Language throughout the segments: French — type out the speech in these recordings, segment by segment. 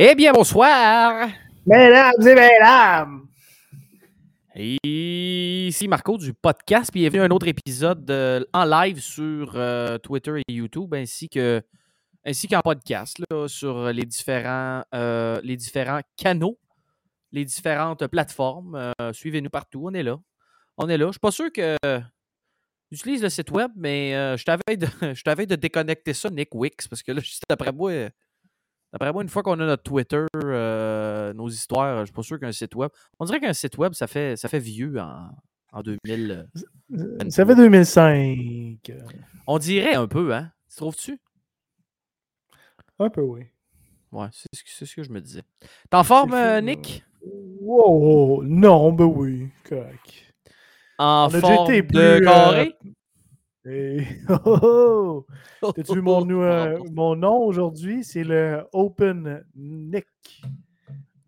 Eh bien, bonsoir! Mesdames et mesdames! Ici Marco du podcast. Bienvenue à un autre épisode euh, en live sur euh, Twitter et YouTube, ainsi que ainsi qu'en podcast là, sur les différents, euh, les différents canaux, les différentes plateformes. Suivez-nous partout, on est là. On est là. Je suis pas sûr que j'utilise le site web, mais je t'avais de, je de déconnecter ça, Nick Wix, parce que là, d'après moi, euh, d'après moi, une fois qu'on a notre Twitter, euh, nos histoires, je suis pas sûr qu'un site web. On dirait qu'un site web, ça fait, ça fait vieux en, en 2000. euh, Ça fait 2005. On dirait un peu, hein? Tu trouves-tu? Un peu, oui. Ouais, c'est ce, que- c'est ce que je me disais. T'es en forme, euh, Nick? Wow, non, ben oui, correct. En forme de plus, euh, Et- oh, oh. T'as-tu vu mon, euh, mon nom aujourd'hui? C'est le Open Nick. Donc,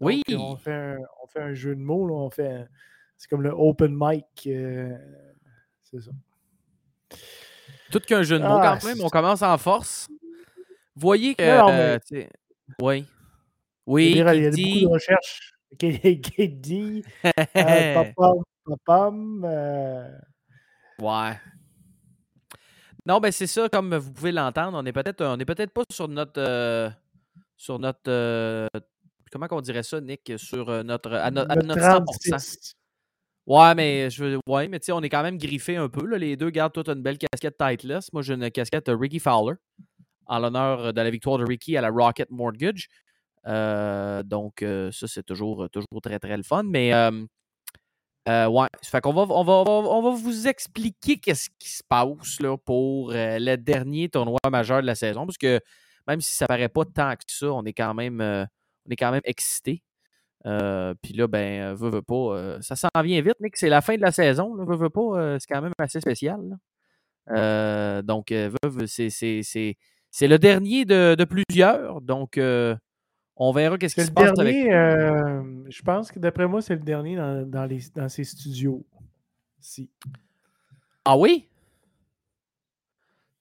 Oui. On fait, un, on fait un jeu de mots, là, on fait... C'est comme le Open Mic. euh, c'est ça. Tout qu'un jeu de mots Ah, quand même. On commence en force. Voyez que. Non, mais- euh, oui. Oui, a, il y a beaucoup dit- de recherches. Dit euh, papam, papam, euh, Ouais. Non, ben c'est ça, comme vous pouvez l'entendre, on est peut-être on est peut-être pas sur notre euh, sur notre euh, comment qu'on dirait ça, Nick, sur euh, notre à, no- à le notre 100%. 36. Ouais, mais je ouais, mais tu sais, on est quand même griffé un peu. Là. Les deux gardent toute une belle casquette Titleist. Moi, j'ai une casquette euh, Ricky Fowler en l'honneur de la victoire de Ricky à la Rocket Mortgage. Euh, donc, ça, c'est toujours, toujours très, très le fun. Mais euh, ouais, fait qu'on va, on va, on va, vous expliquer qu'est-ce qui se passe là, pour euh, le dernier tournoi majeur de la saison. Parce que même si ça paraît pas tant que ça, on est quand même, euh, on est quand même excité. Euh, Puis là, ben, veut, pas, ça s'en vient vite, Nick. C'est la fin de la saison. Là, pas, c'est quand même assez spécial. donc, c'est, le dernier de, de plusieurs. Donc, on verra qu'est-ce qui se le passe avec. dernier, euh, je pense que d'après moi, c'est le dernier dans, dans, les, dans ses studios. Si. Ah oui?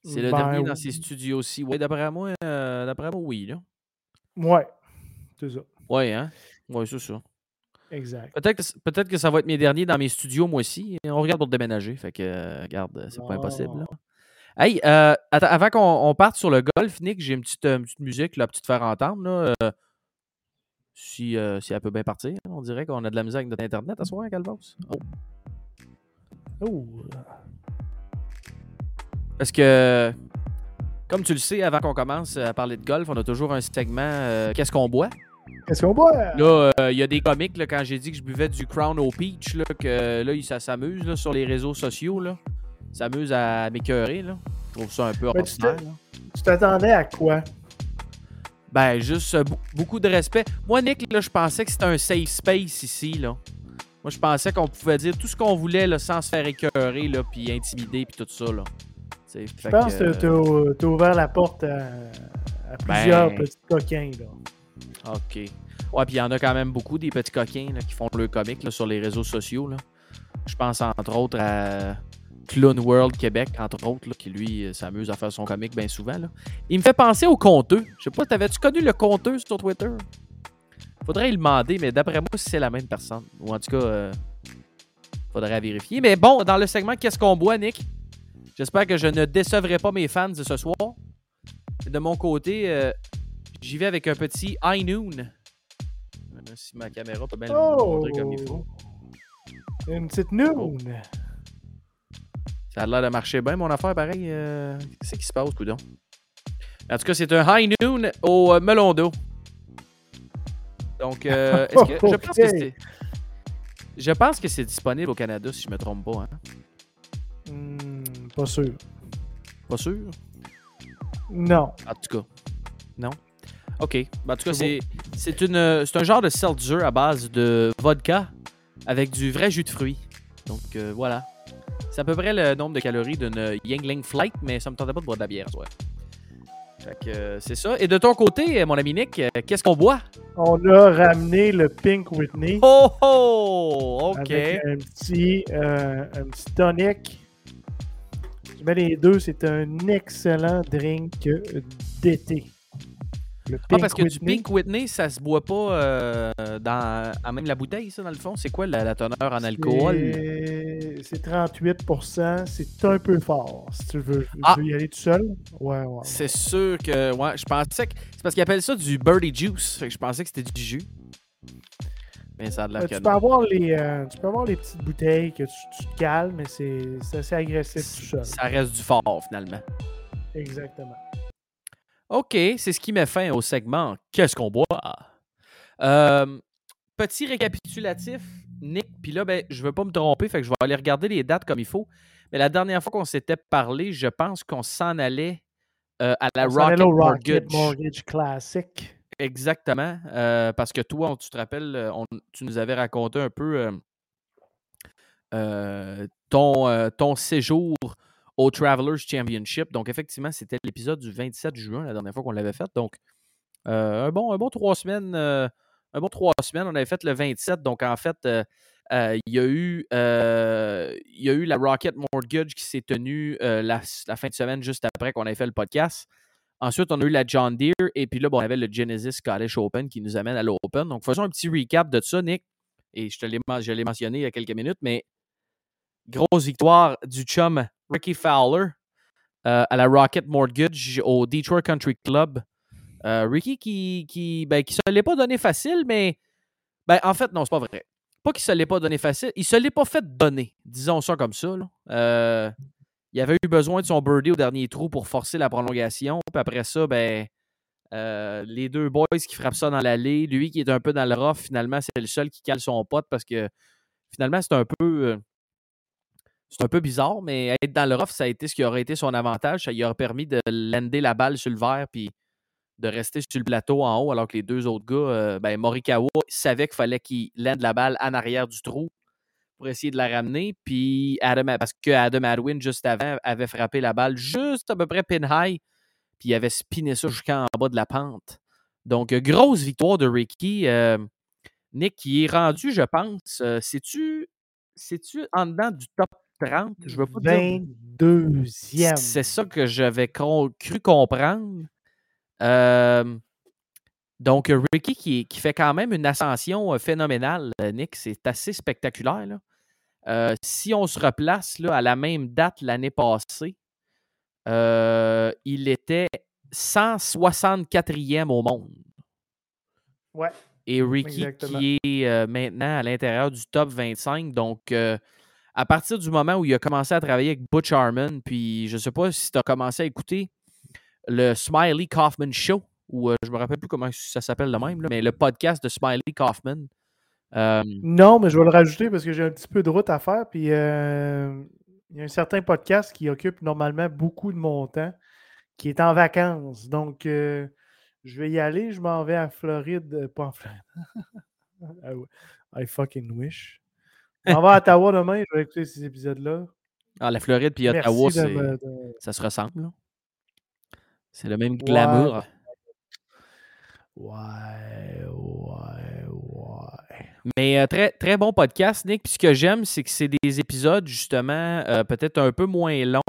C'est le Ben, dernier dans oui. ses studios aussi. Oui, d'après moi, euh, d'après moi, oui. Là. Ouais, c'est ça. Oui, hein? Oui, c'est ça. Exact. Peut-être que, que ça va être mes derniers dans mes studios, moi aussi. On regarde pour déménager. Fait que, euh, regarde, c'est pas impossible. là. Hey, euh, avant qu'on on parte sur le golf, Nick, j'ai une petite, euh, une petite musique là, pour te faire entendre. Là, si, euh, si elle peut bien partir. On dirait qu'on a de la musique avec notre Internet à ce soir, Calvos. Oh. Oh, Parce que, comme tu le sais, avant qu'on commence à parler de golf, on a toujours un segment euh, Qu'est-ce qu'on boit? Qu'est-ce qu'on boit? Là, euh, il y a des comiques, là, quand j'ai dit que je buvais du Crown au Peach, là, que là, ça s'amuse sur les réseaux sociaux. Là. Ça s'amuse à m'écœurer. Là. Je trouve ça un peu ordinaire. Tu t'attendais à quoi? Ben, juste euh, beaucoup de respect. Moi, Nick, là, je pensais que c'était un safe space ici. Là. Moi, je pensais qu'on pouvait dire tout ce qu'on voulait là, sans se faire écœurer, là, puis intimider, puis tout ça. Là. Tu Je pense que, que t'as t'as ouvert la porte à, à plusieurs Ben. petits coquins. Là. OK. Ouais, puis il y en a quand même beaucoup des petits coquins là, qui font le comique là, sur les réseaux sociaux. Là. Je pense entre autres à Clown World Québec, entre autres, là, qui lui euh, s'amuse à faire son comique bien souvent. Là. Il me fait penser au conteux. Je sais pas, t'avais-tu connu le conteux sur Twitter? Faudrait y demander, mais d'après moi, c'est la même personne. Ou en tout cas, euh, faudrait vérifier. Mais bon, dans le segment Qu'est-ce qu'on boit, Nick? J'espère que je ne décevrai pas mes fans de ce soir. De mon côté, euh, j'y vais avec un petit High Noon. Si ma caméra peut bien le Oh! montrer comme il faut. Une petite noon. Ça a l'air de marcher bien, mon affaire, pareil. euh, Qu'est-ce qui se passe, coudon? En tout cas, c'est un High Noon au euh, melon d'eau. Donc, euh, que, je pense que c'est... Je pense que c'est disponible au Canada, si je me trompe pas. Hein? Hmm, pas sûr. Pas sûr? Non. En tout cas, non? OK. Ben, en tout cas, C'est c'est c'est une euh, c'est un genre de seltzer à base de vodka avec du vrai jus de fruits. Donc, euh, voilà. C'est à peu près le nombre de calories d'une Yingling Flight, mais ça me tentait pas de boire de la bière, ouais. Fait que euh, c'est ça. Et de ton côté, euh, mon ami Nick, euh, qu'est-ce qu'on boit? On a ramené le Pink Whitney Oh oh! OK. avec un petit, euh, un petit tonic. Je mets les deux, c'est un excellent drink d'été. Ah, parce que du Pink Whitney, ça se boit pas euh, dans, à même la bouteille, ça, dans le fond. C'est quoi la, teneur en alcool? C'est 38% C'est un peu fort. Si tu veux, ah! y aller tout seul. Ouais, ouais. C'est sûr que. Ouais, je pensais que. C'est parce qu'ils appellent ça du birdie juice. Fait que je pensais que c'était du jus. Mais ça a de la euh, tu, peux avoir les, euh, tu peux avoir les petites bouteilles que tu, te calmes, mais c'est assez agressif tout seul. Ça reste du fort, finalement. Exactement. OK, c'est ce qui met fin au segment Qu'est-ce qu'on boit? Euh, petit récapitulatif, Nick, puis là, ben, je ne veux pas me tromper, fait que je vais aller regarder les dates comme il faut. Mais la dernière fois qu'on s'était parlé, je pense qu'on s'en allait euh, à la Rocket, Rocket, Mortgage. Classic. Exactement. Euh, parce que toi, tu te rappelles, tu nous avais raconté un peu ton, ton séjour au Travelers Championship. Donc, effectivement, c'était l'épisode du 27 juin, la dernière fois qu'on l'avait fait. Donc, euh, un, bon, un bon trois semaines. Euh, un bon trois semaines. On avait fait le 27. Donc, en fait, euh, il, y a eu, y a eu la Rocket Mortgage qui s'est tenue la, fin de semaine juste après qu'on avait fait le podcast. Ensuite, on a eu la John Deere et puis là, bon, on avait le Genesis Scottish Open qui nous amène à l'Open. Donc, faisons un petit recap de ça, Nick. Et je te l'ai mentionné il y a quelques minutes, mais grosse victoire du chum Ricky Fowler euh, à la Rocket Mortgage au Detroit Country Club. Euh, Ricky qui, qui, ben, qui se l'est pas donné facile, mais ben, en fait, non, c'est pas vrai. Pas qu'il se l'ait pas donné facile, il se l'est pas fait donner, disons ça comme ça. Euh, il avait eu besoin de son birdie au dernier trou pour forcer la prolongation. Puis après ça, ben, les deux boys qui frappent ça dans l'allée, lui qui est un peu dans le rough, finalement, c'est le seul qui cale son pote parce que finalement, c'est un peu c'est un peu bizarre, mais être dans le rough, ça a été ce qui aurait été son avantage. Ça lui aurait permis de lander la balle sur le verre puis de rester sur le plateau en haut, alors que les deux autres gars, euh, ben, Morikawa savait qu'il fallait qu'il lande la balle en arrière du trou pour essayer de la ramener. Puis Adam, parce que Adam Adwin, juste avant, avait frappé la balle juste à peu près pin high, puis il avait spiné ça jusqu'en bas de la pente. Donc, grosse victoire de Ricky. Euh, Nick, qui est rendu, je pense, euh, c'est-tu en dedans du top 30, je veux pas 22e. C'est ça que j'avais cru comprendre. donc, Ricky qui, qui, fait quand même une ascension euh, phénoménale, euh, Nick, c'est assez spectaculaire. Euh, si on se replace là, à la même date l'année passée, il était 164e au monde. Ouais. Et Ricky qui est maintenant à l'intérieur du top 25. Donc, à partir du moment où il a commencé à travailler avec Butch Harmon, puis je ne sais pas si tu as commencé à écouter le Smiley Kaufman Show, ou euh, je me rappelle plus comment ça s'appelle le même, mais le podcast de Smiley Kaufman. Euh, non, mais je vais le rajouter parce que j'ai un petit peu de route à faire. Puis euh, il y a un certain podcast qui occupe normalement beaucoup de mon temps, qui est en vacances. Donc, je vais y aller. Je m'en vais à Floride. Pas en Floride. I fucking wish. On va à Ottawa demain, je vais écouter ces épisodes-là. Ah, la Floride puis Ottawa, ça se ressemble. C'est le même glamour. Ouais, ouais, ouais. Mais euh, très, très bon podcast, Nick. Puis ce que j'aime, c'est que c'est des épisodes, justement, euh, peut-être un peu moins longs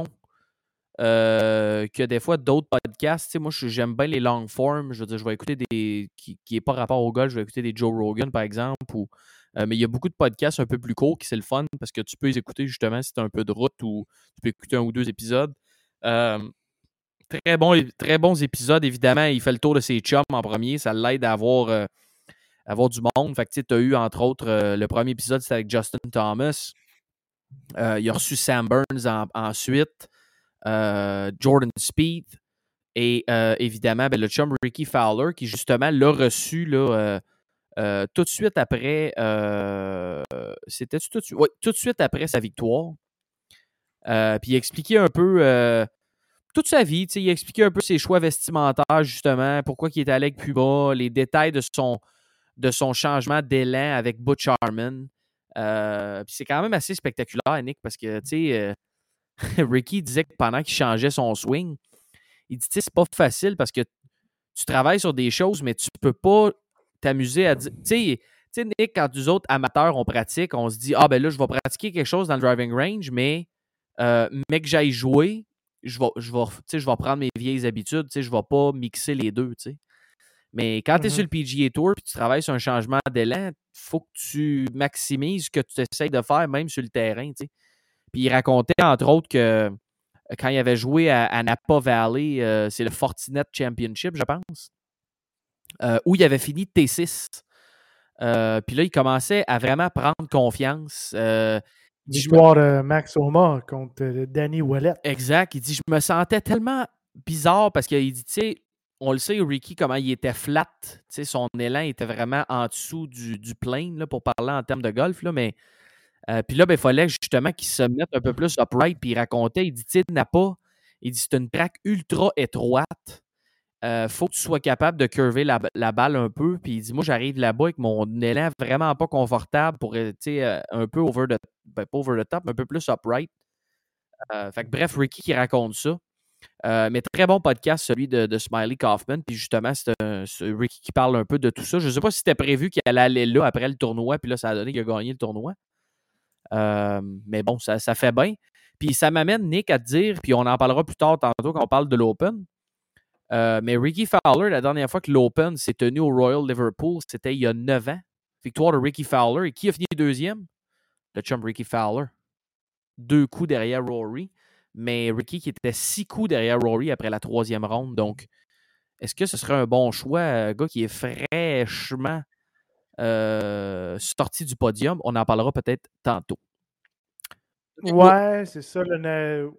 euh, que des fois d'autres podcasts. moi, j'aime bien les long forms. Je veux dire, je vais écouter des. qui n'est pas rapport au golf, je vais écouter des Joe Rogan, par exemple, ou euh, mais il y a beaucoup de podcasts un peu plus courts qui c'est le fun parce que tu peux les écouter justement si tu as un peu de route ou tu peux écouter un ou deux épisodes. Euh, très, bon, très bons épisodes, évidemment. Il fait le tour de ses chums en premier. Ça l'aide à avoir, euh, du monde. Fait que tu as eu, entre autres, le premier épisode, c'était avec Justin Thomas. il a reçu Sam Burns ensuite, Jordan Speed. Et évidemment, ben, le chum Ricky Fowler, qui justement l'a reçu euh, tout de suite après, euh, c'était tout, tout, de suite après sa victoire. Euh, puis il expliquait un peu toute sa vie. Il expliquait un peu ses choix vestimentaires, justement, pourquoi il était allé avec Puma, les détails de son, de son changement d'élan avec Butch Harmon. puis c'est quand même assez spectaculaire, Nick, parce que, Ricky disait que pendant qu'il changeait son swing, il dit, c'est pas facile parce que tu travailles sur des choses, mais tu peux pas t'amuser à dire. Tu sais, Nick, quand nous autres amateurs, on pratique, on se dit Ah, ben là, je vais pratiquer quelque chose dans le driving range, mais, euh, mais que j'aille jouer, je vais, je, vais, je vais prendre mes vieilles habitudes, je ne vais pas mixer les deux. sais Mais quand tu es sur Mhm. le PGA Tour et tu travailles sur un changement d'élan, il faut que tu maximises ce que tu essayes de faire, même sur le terrain. tu sais. Puis il racontait, entre autres, que euh, quand il avait joué à, à Napa Valley, euh, c'est le Fortinet Championship, je pense, euh, où il avait fini T6. Euh, puis là, il commençait à vraiment prendre confiance. Euh, me- Victoire de Max Oma contre Danny Wallet. Exact. Il dit Je me sentais tellement bizarre parce qu'il dit, tu sais, on le sait, Ricky, comment il était flat. Tu sais, son élan était vraiment en dessous du, du plane, là, pour parler en termes de golf. Là, mais euh, puis là, ben, il fallait justement qu'il se mette un peu plus upright. Puis il racontait Il dit Tu sais, Napa, il dit C'est une traque ultra étroite. Euh, faut que tu sois capable de curver la, balle un peu. Puis il dit Moi, j'arrive là-bas avec mon élan vraiment pas confortable pour, euh, tu sais, euh, un peu over the, ben, pas over the top, mais un peu plus upright. Euh, fait que bref, Ricky qui raconte ça. Euh, mais très bon podcast, celui de, Smiley Kaufman. Puis justement, c'est Ricky qui parle un peu de tout ça. Je ne sais pas si c'était prévu qu'il allait aller là après le tournoi, puis là, ça a donné qu'il a gagné le tournoi. Euh, mais bon, ça, ça fait bien. Puis ça m'amène, Nick, à te dire, puis on en parlera plus tard tantôt quand on parle de l'Open. Euh, mais Ricky Fowler, la dernière fois que l'Open s'est tenu au Royal Liverpool, c'était il y a 9 ans. Victoire de Ricky Fowler. Et qui a fini deuxième? Le chum Ricky Fowler. Deux coups derrière Rory. Mais Ricky qui était six coups derrière Rory après la troisième ronde. Donc, est-ce que ce serait un bon choix, un gars qui est fraîchement euh, sorti du podium? On en parlera peut-être tantôt. Ouais, c'est ça. Le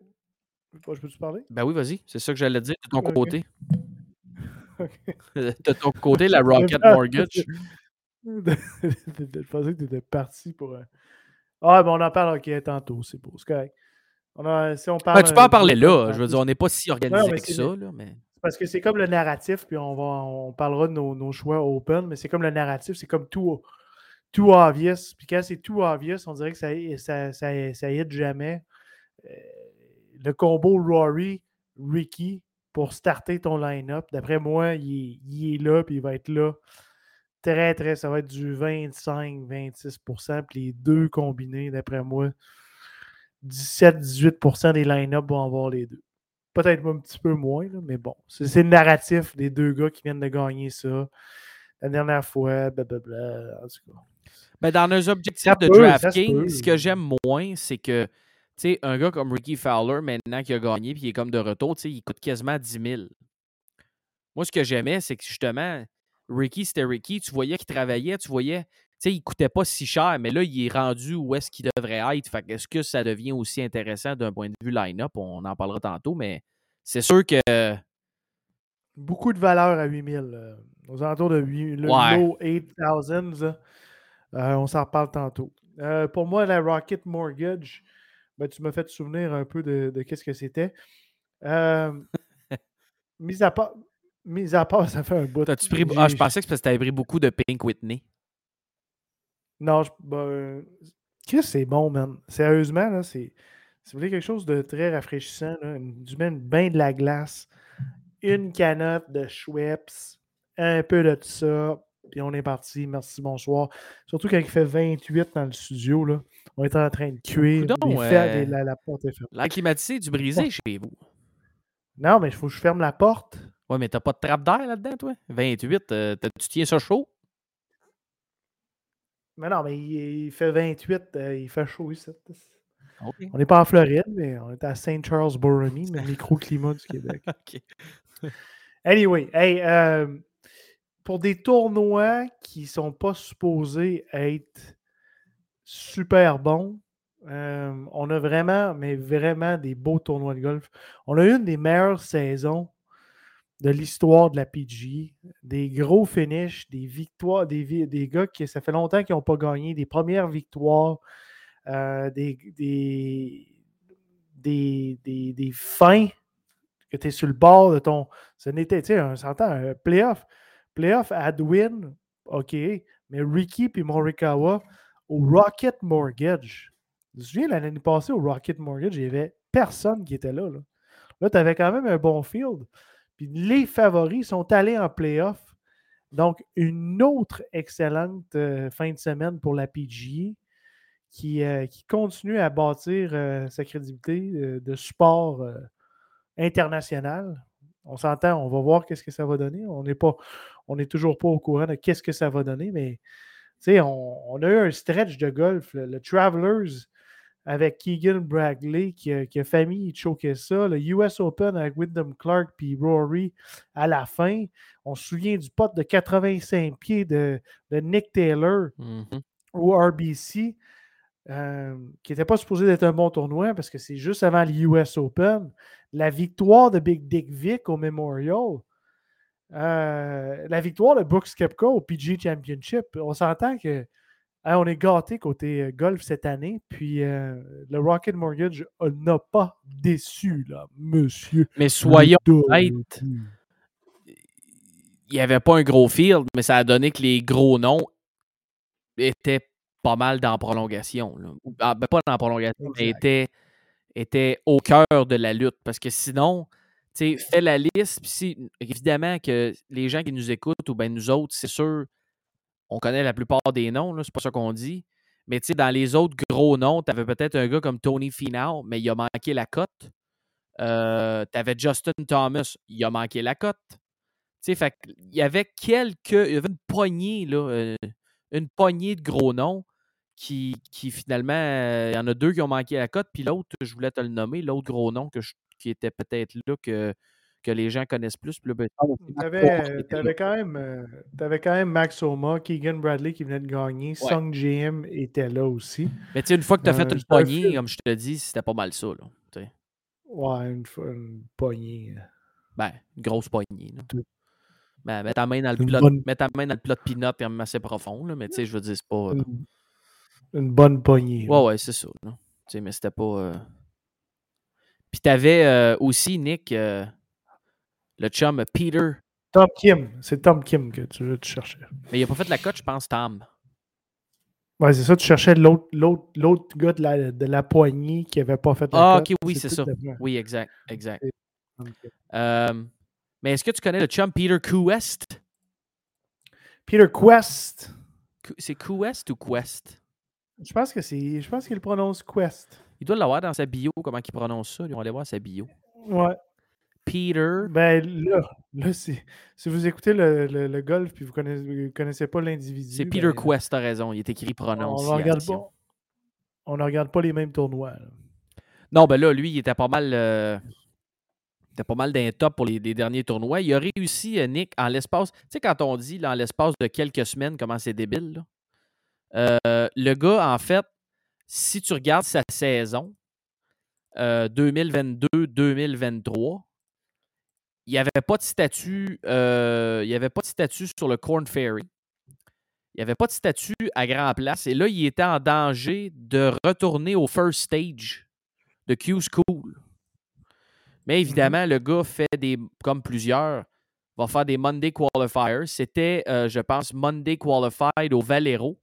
Je peux-tu parler? Ben oui, vas-y. C'est ça que j'allais dire de ton côté. De ton côté, la Rocket Mortgage. Je pensais que tu étais parti pour un. Ah, ben on en parle ok, tantôt, c'est beau, c'est correct. On a, si on parle, Ben, tu peux en parler là. Je veux dire, on n'est pas si organisé que ça. Là, mais... Parce que c'est comme le narratif, puis on, va, on parlera de nos, nos choix open, mais c'est comme le narratif, c'est comme tout, tout obvious. Puis quand c'est tout obvious, on dirait que ça, ça, ça, ça hit jamais. Euh, le combo Rory, Ricky, pour starter ton line-up, d'après moi, il est, il est là, puis il va être là. Très, très, ça va être du 25-26%, puis les deux combinés, d'après moi, 17-18% des line-up vont avoir les deux. Peut-être un petit peu moins, là, mais bon. C'est le narratif des deux gars qui viennent de gagner ça. La dernière fois, blablabla. En tout cas. Ben, dans nos objectifs Ça de DraftKings, ce que j'aime moins, c'est que, sais, un gars comme Ricky Fowler, maintenant qu'il a gagné puis il est comme de retour, tu sais, il coûte quasiment 10 000. Moi, ce que j'aimais, c'est que justement, Ricky, c'était Ricky. Tu voyais qu'il travaillait, tu voyais, tu sais, il coûtait pas si cher, mais là, il est rendu où est-ce qu'il devrait être. Fait est-ce que ça devient aussi intéressant d'un point de vue line-up? On en parlera tantôt, mais c'est sûr que. Beaucoup de valeur à 8000. euh, aux alentours de 8, le Ouais. low 8000. là. Euh, on s'en reparle tantôt. Euh, pour moi, la Rocket Mortgage, ben, tu m'as fait te souvenir un peu de, de qu'est-ce que c'était. Euh, mis, à part, mis à part, ça fait un bout. T'as-tu pris. Ah, je pensais que parce que t'avais pris beaucoup de Pink Whitney. Non, je, ben, Chris, c'est bon, man. Sérieusement, là, c'est. Si vous voulez quelque chose de très rafraîchissant, là, du même bain de la glace, une canotte de Schweppes, un peu de tout ça, puis on est parti. Merci, bonsoir. Surtout quand il fait 28 dans le studio, là, on est en train de cuire. Coudon, euh, la, la porte est fermée. L'air climatisé, du brisé chez vous. Non, mais il faut que je ferme la porte. Ouais, mais t'as pas de trappe d'air là-dedans, toi? 28, euh, tu tiens ça chaud? Mais non, mais il, il fait 28, euh, il fait chaud ici. On n'est pas en Floride, mais on est à Saint Charles Borromeo, le microclimat du Québec. OK. Anyway, hey, euh, pour des tournois qui sont pas supposés être super bons, euh, on a vraiment, mais vraiment des beaux tournois de golf. On a une des meilleures saisons de l'histoire de la PGA. Des gros finishes, des victoires, des, gars qui, ça fait longtemps qu'ils n'ont pas gagné, des premières victoires, euh, des, des, fins que tu es sur le bord de ton. Ce n'était, tu sais, on un playoff. Playoff à win, OK. Mais Ricky puis Morikawa au Rocket Mortgage. Je me souviens l'année passée au Rocket Mortgage, il n'y avait personne qui était là. Là, tu avais quand même un bon field. Puis les favoris sont allés en playoff. Donc, une autre excellente euh, fin de semaine pour la PGA qui, euh, qui continue à bâtir euh, sa crédibilité de sport international. On s'entend, on va voir qu'est-ce que ça va donner. On n'est pas, on n'est toujours pas au courant de qu'est-ce que ça va donner, mais on, on, a eu un stretch de golf, le, Travelers avec Keegan Bradley qui a, qui a famille choqué ça, le US Open avec Wyndham Clark puis Rory à la fin. On se souvient du pote de 85 pieds de, Nick Taylor mm-hmm. au RBC. Euh, qui n'était pas supposé d'être un bon tournoi parce que c'est juste avant le US Open. La victoire de Big Dick Vic au Memorial, euh, la victoire de Brooks Kepka au PG Championship, on s'entend que on est gâté côté euh, golf cette année, puis le Rocket Mortgage n'a pas déçu, là, monsieur. Mais soyons honnêtes, il n'y avait pas un gros field, mais ça a donné que les gros noms étaient pas mal dans la prolongation. Ah, ben, pas dans la prolongation, mais était, était au cœur de la lutte. Parce que sinon, tu sais, fais la liste. Puis si, évidemment que les gens qui nous écoutent, ou bien nous autres, c'est sûr, on connaît la plupart des noms, c'est pas ça qu'on dit. Mais tu sais, dans les autres gros noms, tu avais peut-être un gars comme Tony Finau, mais il a manqué la cote. Euh, tu avais Justin Thomas, il a manqué la cote. Tu sais, il y avait quelques. Il y avait une poignée, là, euh, une poignée de gros noms qui, finalement, il y en a deux qui ont manqué la cote, puis l'autre, je voulais te le nommer, l'autre gros nom que qui était peut-être là que, que les gens connaissent plus. tu ben, avais, quand même, euh, avais quand même Max Oma, Keegan Bradley qui venait de gagner, Song JM était là aussi. Mais tu sais, une fois que tu as fait euh, une poignée, comme je te dis, c'était pas mal ça. Là, ouais, une, une, poignée. Euh. Ben, une grosse poignée. Là. Ben, mets ta main dans le plat, mets ta main dans le plat de et assez profond, là, mais tu sais, je veux dire, c'est pas une bonne poignée. Ouais, ouais, c'est ça. sais, Mais c'était pas. Euh... Puis t'avais euh, aussi, Nick, euh, le chum Peter. Tom Kim. C'est Tom Kim que tu, tu cherchais. Mais il a pas fait la cote, je pense, Tom. Ouais, c'est ça, tu cherchais l'autre, l'autre, gars de la, de la poignée qui avait pas fait la ah, cote. Ah, ok, oui, c'est ça. Oui, exact, exact. Euh, mais est-ce que tu connais le chum Peter Quest? Peter Quest. C'est Quest ou Quest? Je pense que c'est. Je pense qu'il prononce Quest. Il doit l'avoir dans sa bio, comment il prononce ça. On va aller voir sa bio. Ouais. Peter. Ben là, là si, si vous écoutez le, le, golf puis vous connaissez, connaissez pas l'individu. C'est Peter ben, Quest, t'as raison. Il est écrit prononciation. On ne regarde pas. On ne regarde pas les mêmes tournois. Non, ben là, lui, il était pas mal. Euh, il était pas mal d'un top pour les, derniers tournois. Il a réussi, euh, Nick, en l'espace. Tu sais, quand on dit, là, en l'espace de quelques semaines, comment c'est débile, là. Euh, le gars, en fait, si tu regardes sa saison 2022-2023, euh, il n'y avait pas de statut. Euh, il n'y avait pas de statut sur le Corn Ferry. Il n'y avait pas de statut à Grand Place. Et là, il était en danger de retourner au first stage de Q School. Mais mm-hmm. évidemment, le gars fait des, comme plusieurs, va faire des Monday Qualifiers. C'était, je pense, Monday Qualified au Valero.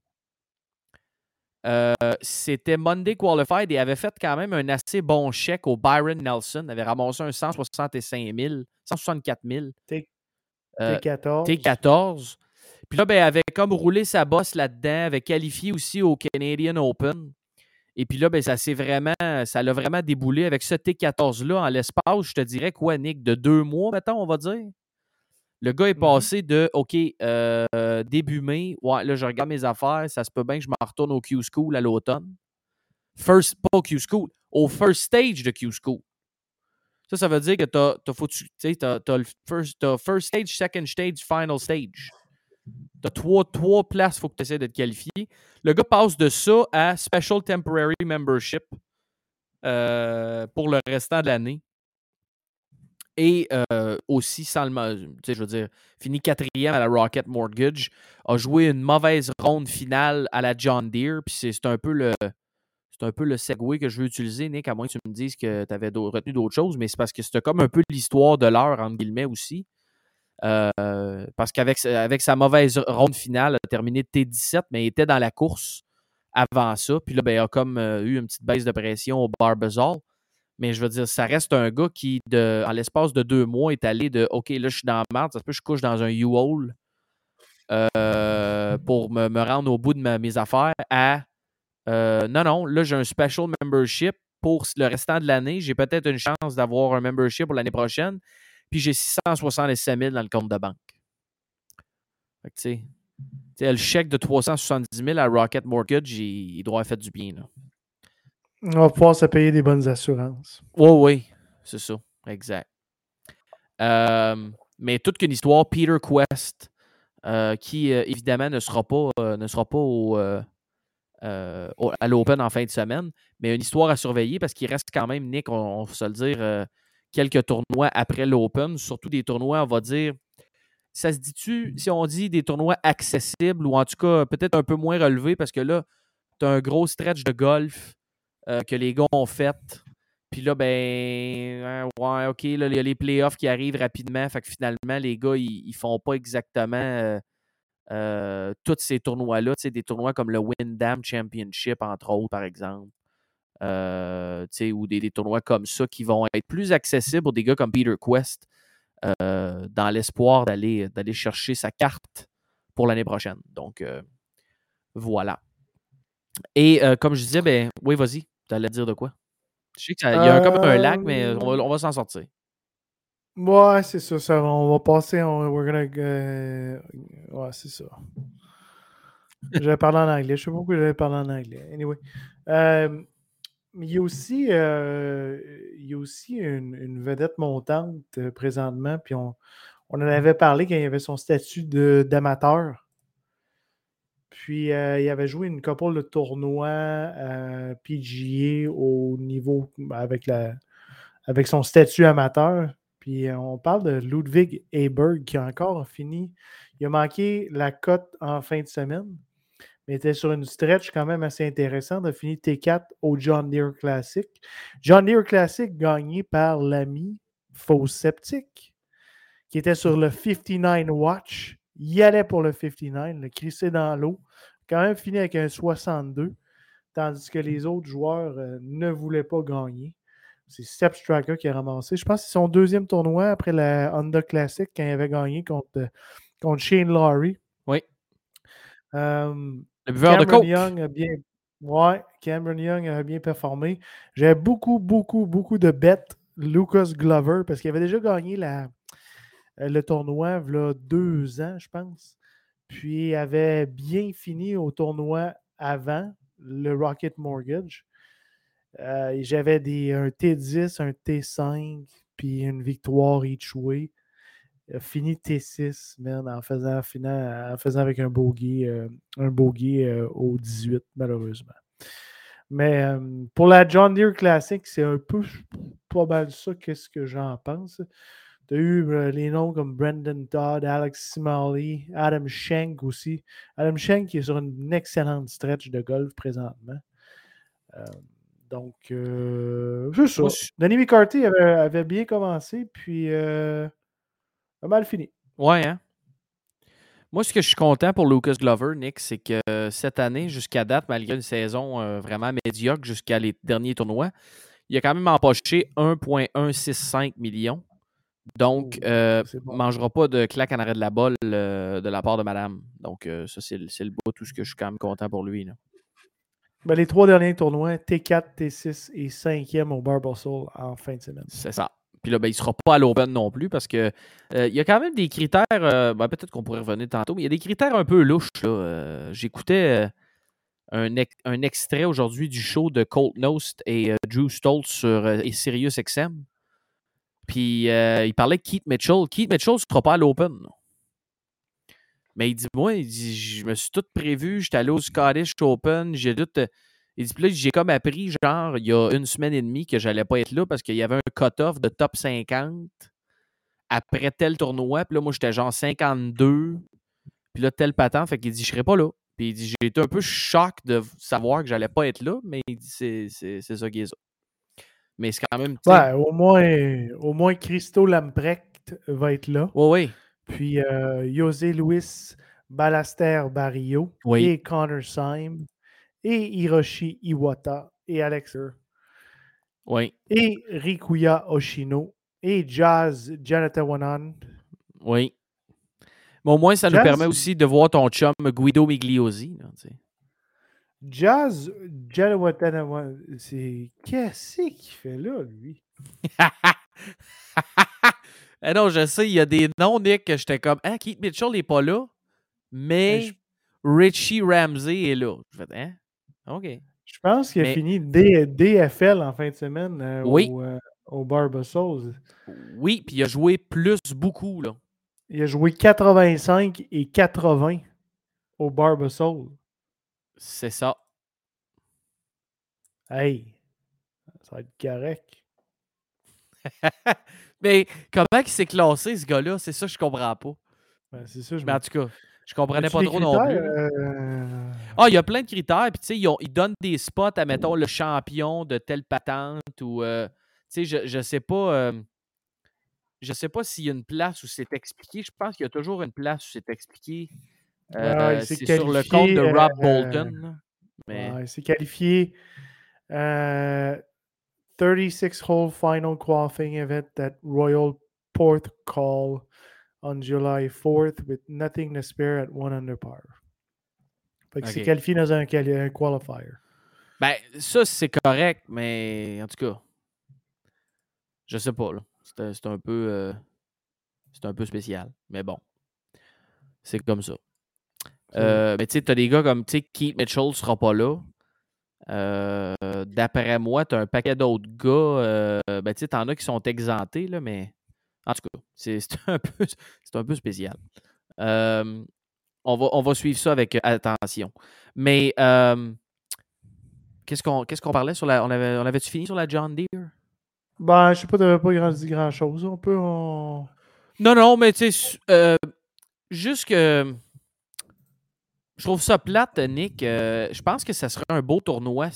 Euh, c'était Monday Qualified et avait fait quand même un assez bon chèque au Byron Nelson. Il avait ramassé un 165 000, 164 000. T14. T14. Puis là, ben, il avait comme roulé sa bosse là-dedans, avait qualifié aussi au Canadian Open. Et puis là, ben, ça s'est vraiment, ça l'a vraiment déboulé avec ce T14-là en l'espace, je te dirais quoi, Nick, de deux mois, mettons, on va dire? Le gars est mm-hmm. passé de OK, euh, début mai, ouais, là, je regarde mes affaires, ça se peut bien que je m'en retourne au Q School à l'automne. First, pas au Q School, au first stage de Q School. Ça, ça veut dire que tu as, as, le first, first stage, second stage, final stage. Tu as trois, trois places, il faut que tu essaies d'être qualifié. Le gars passe de ça à Special Temporary Membership euh, pour le restant de l'année. Et euh, aussi, sans le, je veux dire, fini quatrième à la Rocket Mortgage, a joué une mauvaise ronde finale à la John Deere. Puis c'est un peu le. C'est un peu le que je veux utiliser, Nick, à moins que tu me dises que tu avais retenu d'autres choses, mais c'est parce que c'était comme un peu l'histoire de l'heure, entre guillemets, aussi. Euh, parce qu'avec avec sa mauvaise ronde finale, il a terminé T17, mais il était dans la course avant ça. Puis là, ben, il a comme euh, eu une petite baisse de pression au Barbazol. Mais je veux dire, ça reste un gars qui, de, en l'espace de deux mois, est allé de OK, là, je suis dans la merde, ça se peut que je couche dans un U-Haul euh, pour me, rendre au bout de mes affaires à euh, non, non, là, j'ai un special membership pour le restant de l'année. J'ai peut-être une chance d'avoir un membership pour l'année prochaine. puis j'ai 667 000 dans le compte de banque. Fait que, tu sais, le chèque de 370 000 à Rocket Mortgage, il, doit avoir fait du bien. Là. On va pouvoir se payer des bonnes assurances. Oui, oui, c'est ça. Exact. Euh, mais toute qu'une histoire, Peter Quest, euh, qui euh, évidemment ne sera pas, au, à l'Open en fin de semaine, mais une histoire à surveiller parce qu'il reste quand même, Nick, on, va se le dire, quelques tournois après l'Open, surtout des tournois, on va dire, ça se dit-tu, si on dit des tournois accessibles ou en tout cas peut-être un peu moins relevés parce que là, tu as un gros stretch de golf que les gars ont fait puis là, ben, hein, ouais, OK, là, il y a les playoffs qui arrivent rapidement. Fait que finalement, les gars, ils, ne font pas exactement euh, euh, tous ces tournois-là. Tu sais, des tournois comme le Windham Championship, entre autres, par exemple. Euh, tu sais, ou des, tournois comme ça qui vont être plus accessibles pour des gars comme Peter Quest dans l'espoir d'aller chercher sa carte pour l'année prochaine. Donc, voilà. Et comme je disais, ben, oui, vas-y, tu allais dire de quoi? Je sais qu'il y a comme un lac, mais euh, on va, s'en sortir. Ouais, c'est ça, ça, On va passer. we're gonna, euh, ouais, c'est ça. J'avais parlé en anglais. Je sais pas pourquoi j'avais parlé en anglais. Anyway. Euh, il y a aussi, il y a aussi une, vedette montante présentement. Puis on, on en avait parlé quand il y avait son statut d'amateur. Puis, euh, il avait joué une couple de tournois euh, PGA au niveau avec, la, avec son statut amateur. Puis, euh, on parle de Ludwig Eberg qui a encore fini. Il a manqué la cote en fin de semaine, mais était sur une stretch quand même assez intéressante. Il a fini T4 au John Deere Classic. John Deere Classic gagné par l'ami Faux Sceptique qui était sur le 59 Watch. Il allait pour le 59, le crissé dans l'eau quand même fini avec un 62, tandis que les autres joueurs euh, ne voulaient pas gagner. C'est Striker qui a ramassé. Je pense que c'est son deuxième tournoi après la Honda Classic quand il avait gagné contre, contre Shane Laurie. Oui. Euh, le Cameron de Young a bien. Ouais, Cameron Young a bien performé. J'avais beaucoup, beaucoup, beaucoup de bêtes Lucas Glover parce qu'il avait déjà gagné la, le tournoi a deux ans, je pense. Puis avait bien fini au tournoi avant le Rocket Mortgage. Euh, j'avais un T10, un T5, puis une victoire each way. fini T6, man, en faisant, en faisant avec un bogey, euh, un bogey euh, au 18, malheureusement. Mais pour la John Deere Classic, c'est un peu pas mal ça, qu'est-ce que j'en pense. Tu as eu euh, les noms comme Brendan Todd, Alex Smalley, Adam Schenk aussi. Adam Schenk qui est sur une excellente stretch de golf présentement. Euh, donc, euh, c'est ça. Danny McCarthy avait, bien commencé, puis a mal fini. Ouais, hein? Moi, ce que je suis content pour Lucas Glover, Nick, c'est que cette année, jusqu'à date, malgré une saison vraiment médiocre jusqu'à les derniers tournois, il a quand même empoché 1,165 millions. Donc, euh, ne mangera pas de claque en arrêt de la balle euh, de la part de madame. Donc, euh, ça, c'est le bout, tout ce que je suis quand même content pour lui. Ben, les trois derniers tournois, T4, T6 et 5e au Barbasol en fin de semaine. C'est ça. Puis là, ben, il ne sera pas à l'Open non plus parce que euh, il y a quand même des critères. Ben, peut-être qu'on pourrait revenir tantôt, mais il y a des critères un peu louches. J'écoutais un, un, extrait aujourd'hui du show de Colt Nost et Drew Stoltz sur Sirius XM. Puis euh, il parlait de Keith Mitchell. Keith Mitchell ne sera pas à l'Open. Mais il dit, moi, il dit, je me suis tout prévu, j'étais allé au Scottish Open, j'ai tout. Euh, il dit, là, j'ai comme appris, genre, il y a une semaine et demie que j'allais pas être là parce qu'il y avait un cut-off de top 50 après tel tournoi. Puis là, moi, j'étais genre 52. Puis là, tel patent. Fait qu'il dit, je serai pas là. Puis il dit, j'ai été un peu choqué de savoir que j'allais pas être là, mais il dit, c'est ça qui est. Mais c'est quand même. Ouais, au moins, au moins Christo Lamprecht va être là. Oui, oui. Puis euh, José Luis Balaster Barrio et Connor Syme et Hiroshi Iwata et Alexer. Oui. Et Rikuya Oshino et Jazz Jonathan Wanan. Oui. Mais au moins, ça nous permet aussi de voir ton chum Guido Migliosi. Là, Jazz c'est. Qu'est-ce qu'il fait là, lui? Eh non, je sais, il y a des noms, Nick, que j'étais comme, ah, Keith Mitchell n'est pas là, mais Richie Ramsey est là. Je fais, hein? OK. Je pense qu'il a fini DFL en fin de semaine euh, oui. au, euh, Oui, puis il a joué plus beaucoup, là. Il a joué 85 et 80 au Barbasol. C'est ça. Hey, ça va être correct. Mais comment il s'est classé, ce gars-là? C'est ça que je comprends pas. Ben, c'est ça, je Mais en tout cas, je comprenais pas trop non plus. Euh, ah, il y a plein de critères. Puis, tu sais, ils, donnent des spots à, mettons, le champion de telle patente ou. Euh, tu sais, je, je sais pas. Euh, je sais pas s'il y a une place où c'est expliqué. Je pense qu'il y a toujours une place où c'est expliqué. C'est sur le compte de Rob Bolton. Mais... Ouais, c'est qualifié. 36-hole final qualifying event at Royal Port Call on July 4th with nothing to spare at one under par. Fait que c'est qualifié dans un, un, qualifier. Ben, ça, c'est correct, mais en tout cas, je sais pas. C'est un peu. Euh, c'est un peu spécial. Mais bon. C'est comme ça. Euh, mais tu sais, t'as des gars comme Keith Mitchell sera pas là. Euh, d'après moi, tu as un paquet d'autres gars. Euh, ben, tu sais, t'en as qui sont exemptés, là, mais en tout cas, c'est un, peu, un peu spécial. On, va, on va suivre ça avec attention. Mais qu'est-ce qu'on parlait sur la. On avait, on avait-tu fini sur la John Deere? Ben, je sais pas, t'avais pas grand, dit grand-chose. On peut. Non, non, mais tu sais, juste que je trouve ça plate, Nick. Euh, je pense que ça serait un beau tournoi.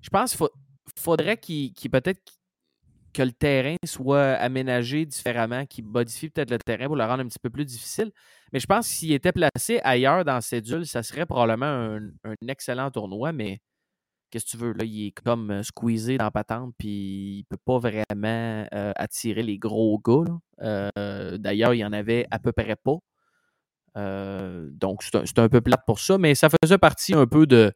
Je pense qu'il faudrait qu'il peut-être que le terrain soit aménagé différemment, qu'il modifie peut-être le terrain pour le rendre un petit peu plus difficile. Mais je pense que s'il était placé ailleurs dans Cédule, ça serait probablement un, excellent tournoi, mais qu'est-ce que tu veux? Là, il est comme euh, squeezé dans patente, puis il peut pas vraiment euh, attirer les gros gars. D'ailleurs, il y en avait à peu près pas. Euh, donc, c'est un, peu plate pour ça, mais ça faisait partie un peu de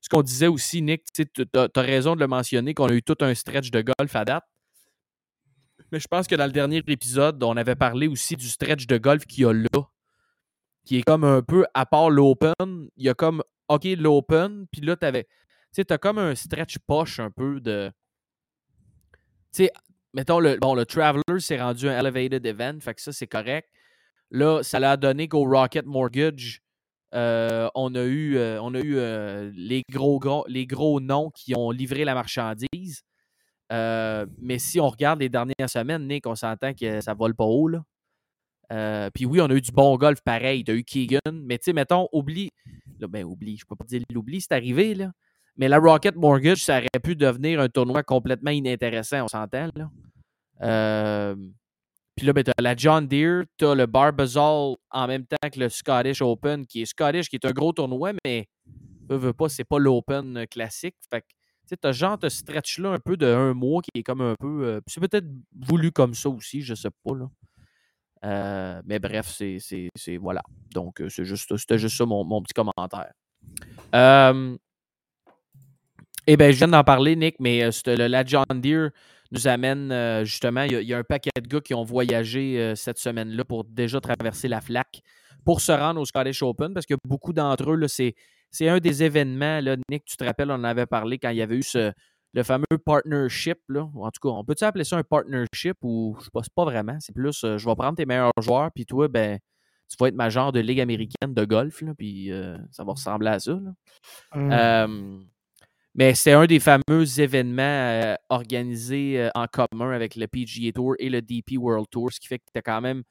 ce qu'on disait aussi, Nick. Tu as, raison de le mentionner, qu'on a eu tout un stretch de golf à date. Mais je pense que dans le dernier épisode, on avait parlé aussi du stretch de golf qu'il y a là, qui est comme un peu, à part l'Open, il y a comme, OK, l'Open, puis là, tu avais, tu sais, comme un stretch poche un peu de. Tu sais, mettons, le, bon, le Traveler s'est rendu un elevated event, fait que ça, c'est correct. Là, ça l'a donné qu'au Rocket Mortgage, euh, on a eu, euh, on a eu euh, les, gros, les gros noms qui ont livré la marchandise. mais si on regarde les dernières semaines, Nick, on s'entend que ça vole pas haut. puis oui, on a eu du bon golf pareil. Tu as eu Keegan. Mais tu sais, mettons, oublie. ben, oublie. Peux pas dire l'oublie, c'est arrivé. Là. Mais la Rocket Mortgage, ça aurait pu devenir un tournoi complètement inintéressant, on s'entend. Là. Puis là, ben, tu as la John Deere, tu as le Barbazol en même temps que le Scottish Open, qui est Scottish, qui est un gros tournoi, mais ne veut pas, c'est pas l'Open euh, classique. Fait que tu as genre ce stretch-là un peu de un mois qui est comme un peu. Euh, c'est peut-être voulu comme ça aussi, je sais pas. Là. Euh, mais bref, c'est voilà. Donc, c'est juste, c'était juste ça mon, petit commentaire. eh bien, je viens d'en parler, Nick, mais le, la John Deere, nous amène euh, justement, il y, a, un paquet de gars qui ont voyagé euh, cette semaine-là pour déjà traverser la flaque pour se rendre au Scottish Open parce que beaucoup d'entre eux, c'est, un des événements. Là, Nick, tu te rappelles, on en avait parlé quand il y avait eu ce, le fameux partnership. Là. En tout cas, on peut-tu appeler ça un partnership ou je ne sais pas vraiment. C'est plus euh, je vais prendre tes meilleurs joueurs, puis toi, ben, tu vas être ma genre de ligue américaine de golf, là, puis ça va ressembler à ça. Là. Mmh. Mais c'est un des fameux événements euh, organisés euh, en commun avec le PGA Tour et le DP World Tour, ce qui fait que tu quand même.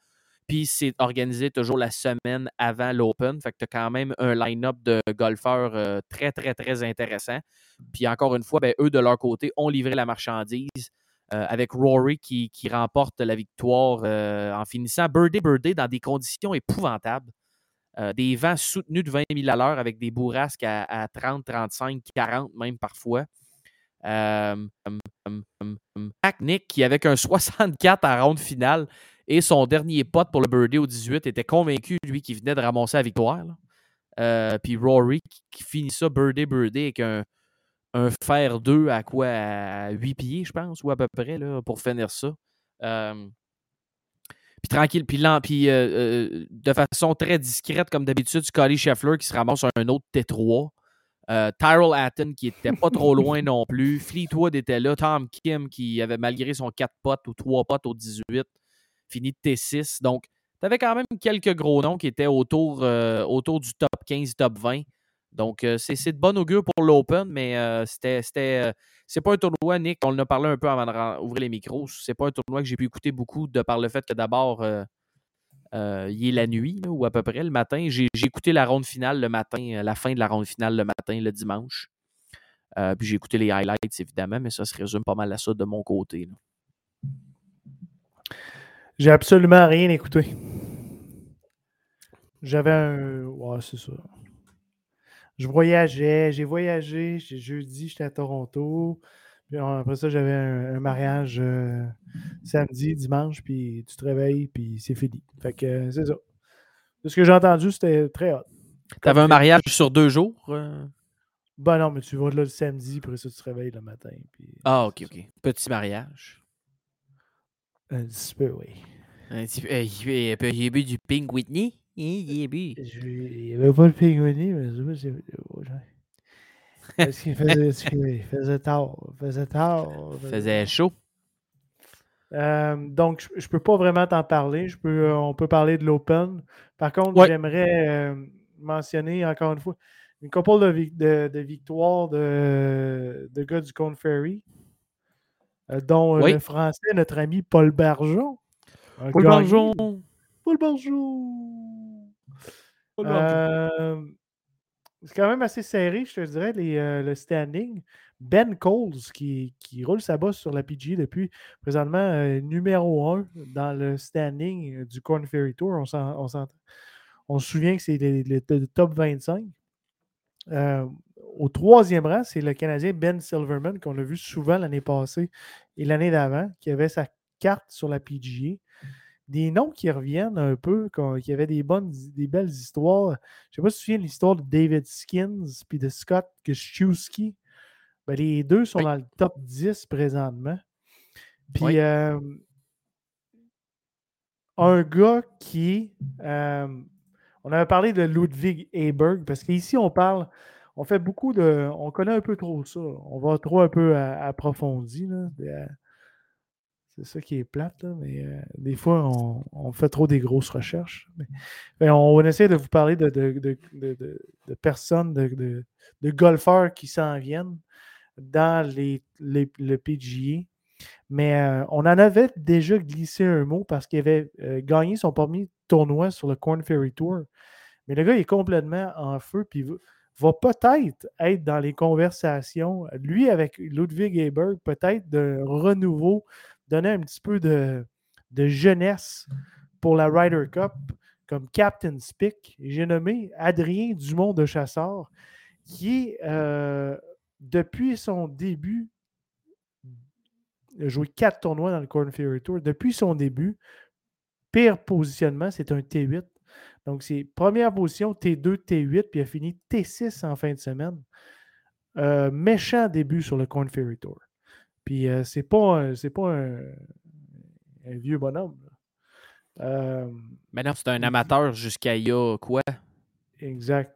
Puis c'est organisé toujours la semaine avant l'Open. Fait que tu as quand même un line-up de golfeurs euh, très, très, très intéressant. Puis encore une fois, ben, eux, de leur côté, ont livré la marchandise avec Rory qui, qui, remporte la victoire en finissant birdie birdie dans des conditions épouvantables. Euh, des vents soutenus de 20 000 à l'heure avec des bourrasques à, 30, 35, 40 même parfois. Euh, Nick, qui avec un 64 à ronde finale et son dernier pote pour le birdie au 18, était convaincu, lui, qui venait de ramasser la victoire. Euh, puis Rory qui, finit ça birdie birdie avec un, fer 2 à quoi À 8 pieds, je pense, ou à peu près, là, pour finir ça. Puis tranquille, puis, puis de façon très discrète, comme d'habitude, Scotty Scheffler qui se ramasse sur un autre T3. Tyrell Hatton qui était pas trop loin non plus. Fleetwood était là. Tom Kim qui avait, malgré son 4 potes ou 3 potes au 18, fini de T6. Donc, tu avais quand même quelques gros noms qui étaient autour, autour du top 15, top 20. Donc, euh, c'est de bon augure pour l'Open, mais euh, c'était. Euh, c'est pas un tournoi, Nick, on en a parlé un peu avant d'ouvrir les micros. C'est pas un tournoi que j'ai pu écouter beaucoup de par le fait que d'abord, il est la nuit, ou à peu près le matin. J'ai écouté la ronde finale le matin, la fin de la ronde finale le matin, le dimanche. puis j'ai écouté les highlights, évidemment, mais ça se résume pas mal à ça de mon côté. J'ai absolument rien écouté. J'avais un. Ouais, c'est ça je voyageais, j'ai voyagé, jeudi, j'étais à Toronto. Puis après ça, j'avais un, mariage euh, samedi, dimanche, puis tu te réveilles, puis c'est fini. Fait que euh, c'est ça. De ce que j'ai entendu, c'était très hot. T'avais un mariage sur deux jours? Euh? Ben non, mais tu vas là le samedi, puis après ça, tu te réveilles le matin. ah, ok, ok. Petit mariage. Un petit peu, oui. Un petit peu. J'ai bu du Pink Whitney? Il n'y avait pas le pingouini, mais c'est. Parce qu'il faisait, il faisait tard. Il faisait tard. Il faisait chaud. Euh, donc, je ne peux pas vraiment t'en parler. Je peux, euh, on peut parler de l'Open. Par contre, j'aimerais euh, mentionner encore une fois une couple de, de, victoires de, de, gars du Cone Ferry, dont le français, notre ami Paul Barjon. Paul Barjon. Paul. Euh, c'est quand même assez serré, je te dirais, euh, le standing. Ben Coles, qui, roule sa bosse sur la PG depuis présentement euh, numéro 1 dans le standing du Corn Ferry Tour. On, on, se souvient que c'est le, top 25. au troisième rang, c'est le Canadien Ben Silverman, qu'on a vu souvent l'année passée et l'année d'avant, qui avait sa carte sur la PGA des noms qui reviennent un peu, qui avaient des bonnes, des belles histoires. Je ne sais pas si tu te souviens de l'histoire de David Skins puis de Scott Gostowski. Ben, les deux sont dans le top 10 présentement. Puis euh, un gars qui. Euh, on avait parlé de Ludwig Eberg, parce qu'ici, on parle. On fait beaucoup de. On connaît un peu trop ça. On va trop un peu approfondir. C'est ça qui est plate, mais euh, des fois, on, fait trop des grosses recherches. Mais, on, essaie de vous parler de, de, personnes, de, golfeurs qui s'en viennent dans les, le PGA. Mais euh, on en avait déjà glissé un mot parce qu'il avait euh, gagné son premier tournoi sur le Corn Ferry Tour. Mais le gars est complètement en feu, puis va, va peut-être être dans les conversations, lui avec Ludwig Eberg, peut-être de renouveau donner un petit peu de, jeunesse pour la Ryder Cup comme Captain Spick. J'ai nommé Adrien Dumont de Chasseur, qui, euh, depuis son début, a joué quatre tournois dans le Corn Ferry Tour. Depuis son début, pire positionnement, c'est un T8. Donc, c'est première position, T2, T8, puis a fini T6 en fin de semaine. Euh, méchant début sur le Corn Ferry Tour. Puis euh, c'est pas, c'est pas un, vieux bonhomme. Euh, Mais non, c'est un amateur jusqu'à il y a quoi? Exact.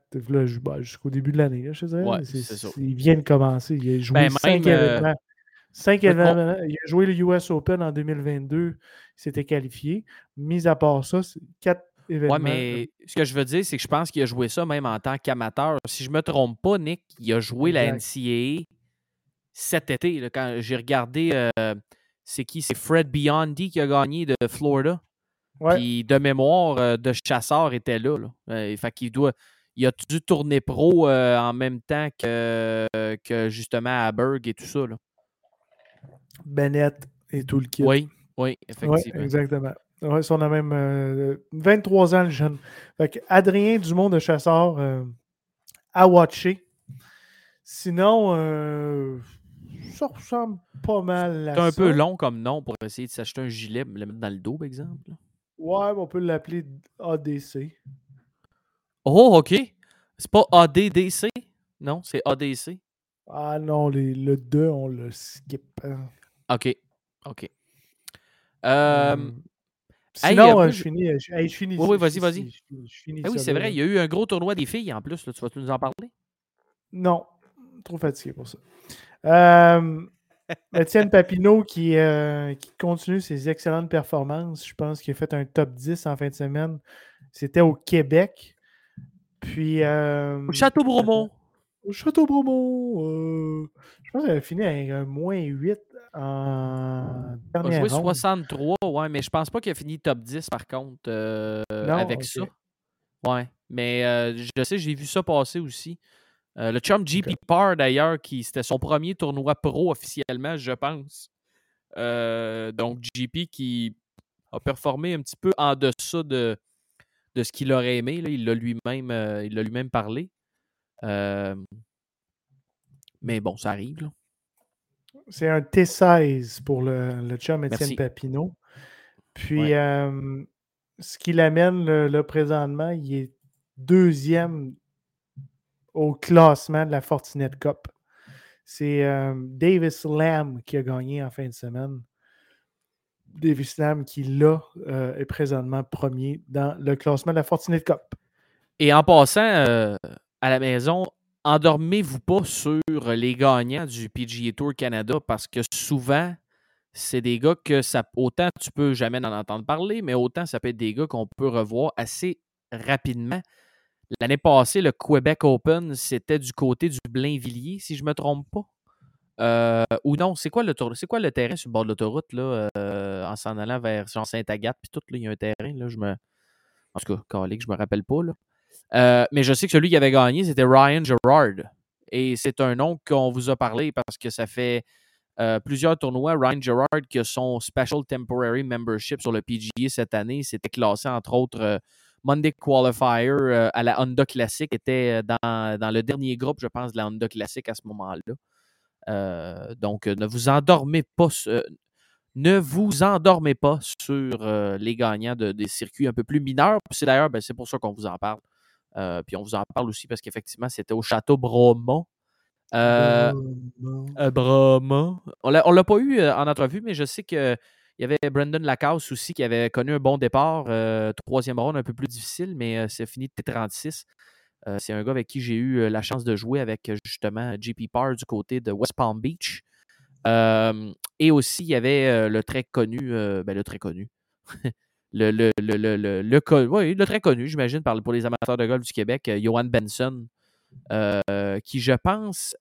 Bah, jusqu'au début de l'année, je dirais. Ouais, c'est, ça. Il vient de commencer. Il a joué ben, cinq euh, événements. Cinq événements. Il a joué le US Open en 2022. Il s'était qualifié. Mis à part ça, c'est quatre événements. Ouais, mais ce que je veux dire, c'est que je pense qu'il a joué ça même en tant qu'amateur. Si je ne me trompe pas, Nick, il a joué la NCAA cet été, quand j'ai regardé, euh, c'est qui? C'est Fred Biondi qui a gagné de Florida. Puis de mémoire, euh, de chasseur était là. Euh, fait qu'il doit. Il a dû tourner pro en même temps que, que justement à Berg et tout ça. Là. Bennett et tout le kit. Oui, oui, effectivement. exactement. Ouais, on a même 23 ans, le jeune. Fait Adrien Dumont de Chasseur à watcher. Sinon, ça ressemble pas mal à C'est un peu long comme nom pour essayer de s'acheter un gilet, le mettre dans le dos, par exemple. Ouais, on peut l'appeler ADC. Oh, OK. C'est pas ADDC? Non, c'est ADC. Ah non, le 2, on le skip. Hein. OK. OK. Euh, Sinon, je, finis, je, finis. Oui, oui, vas-y, vas-y. Ah oui, c'est vrai, il y a eu un gros tournoi des filles en plus. tu vas nous en parler? Non, trop fatigué pour ça. Euh, Étienne Papineau qui, euh, qui continue ses excellentes performances. Je pense qu'il a fait un top 10 en fin de semaine. C'était au Québec. Puis. Euh, au Château Bromont. Au Château Bromont. Euh, je pense qu'il a fini avec un moins 8 en dernière Il a joué 63, ouais, mais je pense pas qu'il a fini top 10 par contre avec ça. Ouais, mais je sais, j'ai vu ça passer aussi. Euh, le chum GP Par, d'ailleurs, qui c'était son premier tournoi pro officiellement, je pense. Euh, donc, GP qui a performé un petit peu en deçà de, de ce qu'il aurait aimé. Là. Il l'a lui-même euh, lui parlé. mais bon, ça arrive. C'est un T16 pour le, le chum Étienne Papineau. Puis, ce qui l'amène là, présentement, il est deuxième au classement de la Fortinet Cup. C'est euh, Davis Lamb qui a gagné en fin de semaine. Davis Lamb qui, là, euh, est présentement premier dans le classement de la Fortinet Cup. Et en passant euh, à la maison, endormez-vous pas sur les gagnants du PGA Tour Canada parce que souvent, c'est des gars que ça, autant tu peux jamais en entendre parler, mais autant ça peut être des gars qu'on peut revoir assez rapidement. L'année passée, le Québec Open, c'était du côté du Blainvilliers, si je ne me trompe pas. Euh, ou non, c'est quoi le quoi le terrain sur le bord de l'autoroute là, euh, en s'en allant vers Saint-Agathe puis tout il y a un terrain là, je me en tout cas, que je me rappelle pas là. Euh, mais je sais que celui qui avait gagné, c'était Ryan Gerard. Et c'est un nom qu'on vous a parlé parce que ça fait plusieurs tournois. Ryan Gerard, qui a son Special Temporary Membership sur le PGA cette année, s'était classé entre autres Monday Qualifier euh, à la Honda Classic était euh, dans, le dernier groupe, je pense, de la Honda Classic à ce moment-là. Euh, donc, ne vous endormez pas. ne vous endormez pas sur les gagnants de, des circuits un peu plus mineurs. C'est d'ailleurs, ben, c'est pour ça qu'on vous en parle. puis on vous en parle aussi parce qu'effectivement, c'était au Château Bromont. Bromont. On ne l'a pas eu en entrevue, mais je sais que il y avait Brandon Lacasse aussi qui avait connu un bon départ. Euh, troisième round un peu plus difficile, mais euh, c'est fini de T36. Euh, c'est un gars avec qui j'ai eu la chance de jouer avec justement JP Parr du côté de West Palm Beach. et aussi, il y avait le très connu, ben, le très connu. le, le, le, le, le, très connu, j'imagine, pour les amateurs de golf du Québec, Johan Benson, qui, je pense,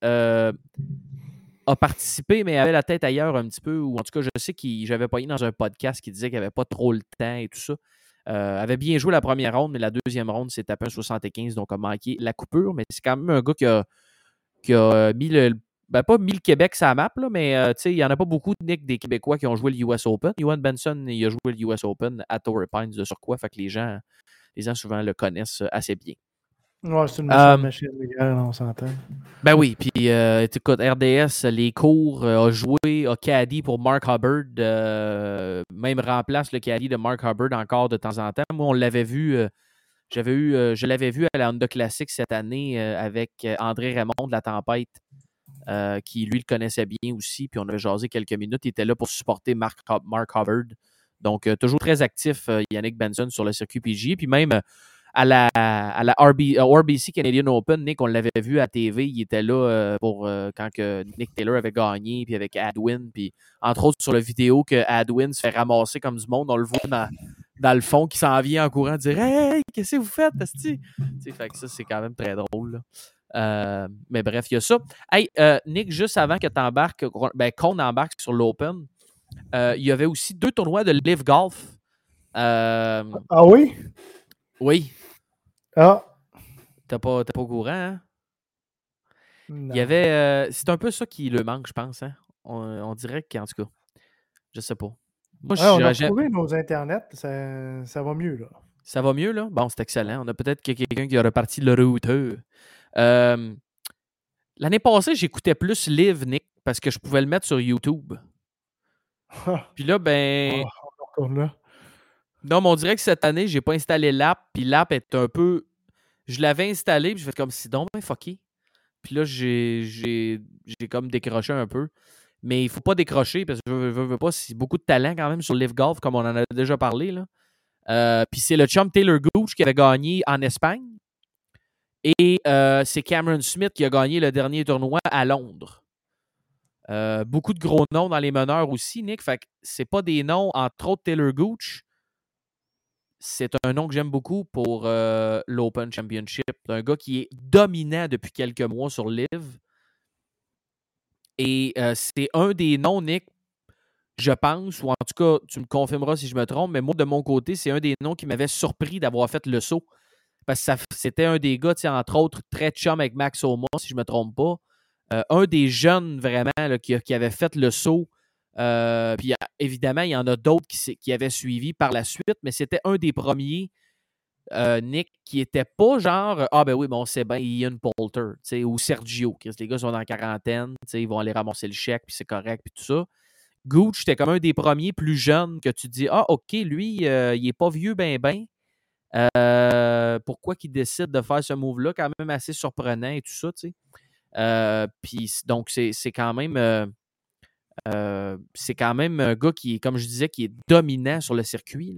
a participé, mais avait la tête ailleurs un petit peu, ou en tout cas, je sais que j'avais pas eu dans un podcast qui disait qu'il avait pas trop le temps et tout ça. Euh, avait bien joué la première ronde, mais la deuxième ronde s'est tapé un 75, donc a manqué la coupure. Mais c'est quand même un gars qui a, qui a mis le. Ben, pas mis Québec sa map, là, mais euh, il n'y en a pas beaucoup Nick, des Québécois qui ont joué le US Open. Johan Benson, il a joué le US Open à Torrey Pines de quoi fait que les gens, les gens souvent le connaissent assez bien. Ouais, c'est une euh, machine légale, on s'entend. Ben oui, puis euh, écoute, RDS, les cours, euh, a joué, a caddie pour Mark Hubbard, même remplace le caddie de Mark Hubbard encore de temps en temps. Moi, on l'avait vu, j'avais eu, je l'avais vu à la Honda Classic cette année avec André Raymond de la Tempête, qui lui le connaissait bien aussi, puis on avait jasé quelques minutes. Il était là pour supporter Mark, Mark Hubbard. Donc, toujours très actif, Yannick Benson sur le circuit PG, puis même à la, à la RBC Canadian Open, Nick, on l'avait vu à TV, il était là euh, pour euh, quand que Nick Taylor avait gagné, puis avec Adwin, puis entre autres sur la vidéo que Adwin se fait ramasser comme du monde, on le voit dans, dans le fond qui s'en vient en courant dire Hey, qu'est-ce que vous faites, Asti? Fait que ça, c'est quand même très drôle. Euh, mais bref, il y a ça. Hey, Nick, juste avant que tu embarques, ben, qu'on embarque sur l'Open, il y avait aussi deux tournois de Live Golf. ah oui? Oui. Ah. T'as pas, pas au courant, hein? Il y avait. Euh, c'est un peu ça qui le manque, je pense. Hein? On, dirait qu'en tout cas, je sais pas. Moi, on a trouvé nos internets, ça, ça, va mieux, là. Ça va mieux, là? Bon, c'est excellent. On a peut-être quelqu'un qui a reparti le routeur. Euh, l'année passée, j'écoutais plus Live, Nick, parce que je pouvais le mettre sur YouTube. Puis là, ben. Oh, là. Non, mais on dirait que cette année, j'ai pas installé l'app, puis l'app est un peu. Je l'avais installé, puis je fais comme si donc ben fucké. Puis là, j'ai comme décroché un peu. Mais il faut pas décrocher parce que je veux, veux, pas, c'est beaucoup de talent quand même sur Live Golf, comme on en a déjà parlé. Là. Puis c'est le chum Taylor Gooch qui avait gagné en Espagne. Et c'est Cameron Smith qui a gagné le dernier tournoi à Londres. beaucoup de gros noms dans les meneurs aussi, Nick. Fait que c'est pas des noms, entre autres Taylor Gooch. C'est un nom que j'aime beaucoup pour l'Open Championship. Un gars qui est dominant depuis quelques mois sur Live. Et c'est un des noms, Nick, je pense, ou en tout cas, tu me confirmeras si je me trompe, mais moi, de mon côté, c'est un des noms qui m'avait surpris d'avoir fait le saut. Parce que c'était un des gars, entre autres, très chum avec Max Oma, si je ne me trompe pas. un des jeunes, vraiment, qui, avait fait le saut. Puis évidemment, il y en a d'autres qui, avaient suivi par la suite, mais c'était un des premiers euh, Nick, qui était pas genre Ah ben oui, bon, c'est bien Ian Poulter ou Sergio. Les gars sont dans la quarantaine, ils vont aller ramasser le chèque, puis c'est correct, puis tout ça. Gooch, c'était comme un des premiers plus jeunes que tu dis Ah, ok, lui, euh, il est pas vieux, ben, ben. Euh, pourquoi qu'il décide de faire ce move-là? Quand même assez surprenant et tout ça, tu sais. puis donc, c'est quand même. C'est quand même un gars qui, comme je disais, qui est dominant sur le circuit.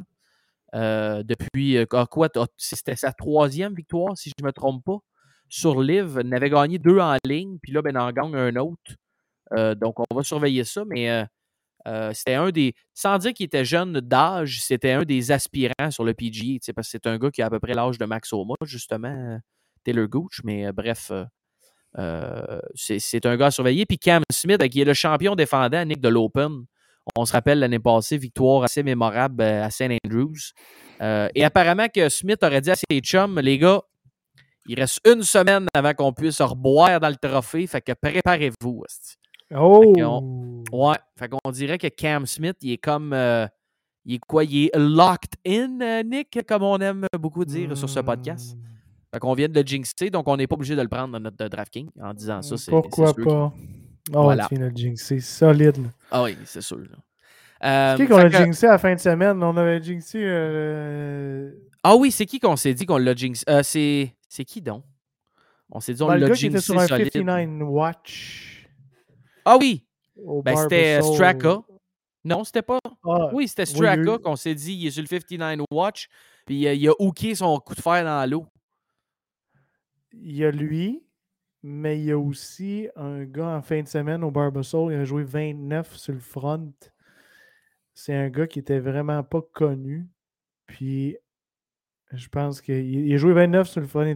Euh, depuis euh, ah, quoi, c'était sa troisième victoire, si je ne me trompe pas, sur Live. Il avait gagné deux en ligne, puis là, ben, il en gagne un autre. Euh, donc, on va surveiller ça, mais c'était un des. Sans dire qu'il était jeune d'âge, c'était un des aspirants sur le PGA, parce que c'est un gars qui a à peu près l'âge de Max Oma, justement, Taylor Gooch, mais bref. C'est un gars à surveiller. Puis Cam Smith, qui est le champion défendant, Nick, de l'Open, on se rappelle l'année passée, victoire assez mémorable euh, à St. Andrews. Euh, et apparemment que Smith aurait dit à ses chums, les gars, il reste une semaine avant qu'on puisse reboire dans le trophée, fait que préparez-vous. Oh! ouais, fait qu'on dirait que Cam Smith, il est comme. Euh, il est quoi? Il est locked in, Nick, comme on aime beaucoup dire sur ce podcast. Fait qu'on vient de le jinxer, donc on n'est pas obligé de le prendre dans notre DraftKings en disant ça. Pourquoi pas? Oh, voilà. tu viens de jinxer. Solide. Ah oui, c'est sûr. Euh, c'est qui qu'on a jinxé à la fin de semaine? On avait jinxé. Euh... Ah oui, c'est qui qu'on s'est dit qu'on l'a jinxé? Euh, c'est... c'est qui donc? On s'est dit on ben, l'a jinxé. Qui était sur un 59 Watch. Ah oui! Ben, c'était Straka. Non, c'était pas. Ah, oui, c'était Straka qu'on s'est dit il est sur le 59 Watch. Puis il a hooké son coup de fer dans l'eau. Il y a lui. Mais il y a aussi un gars en fin de semaine au Barbasol, il a joué 29 sur le front. C'est un gars qui était vraiment pas connu. Puis je pense qu'il a joué 29 sur le front.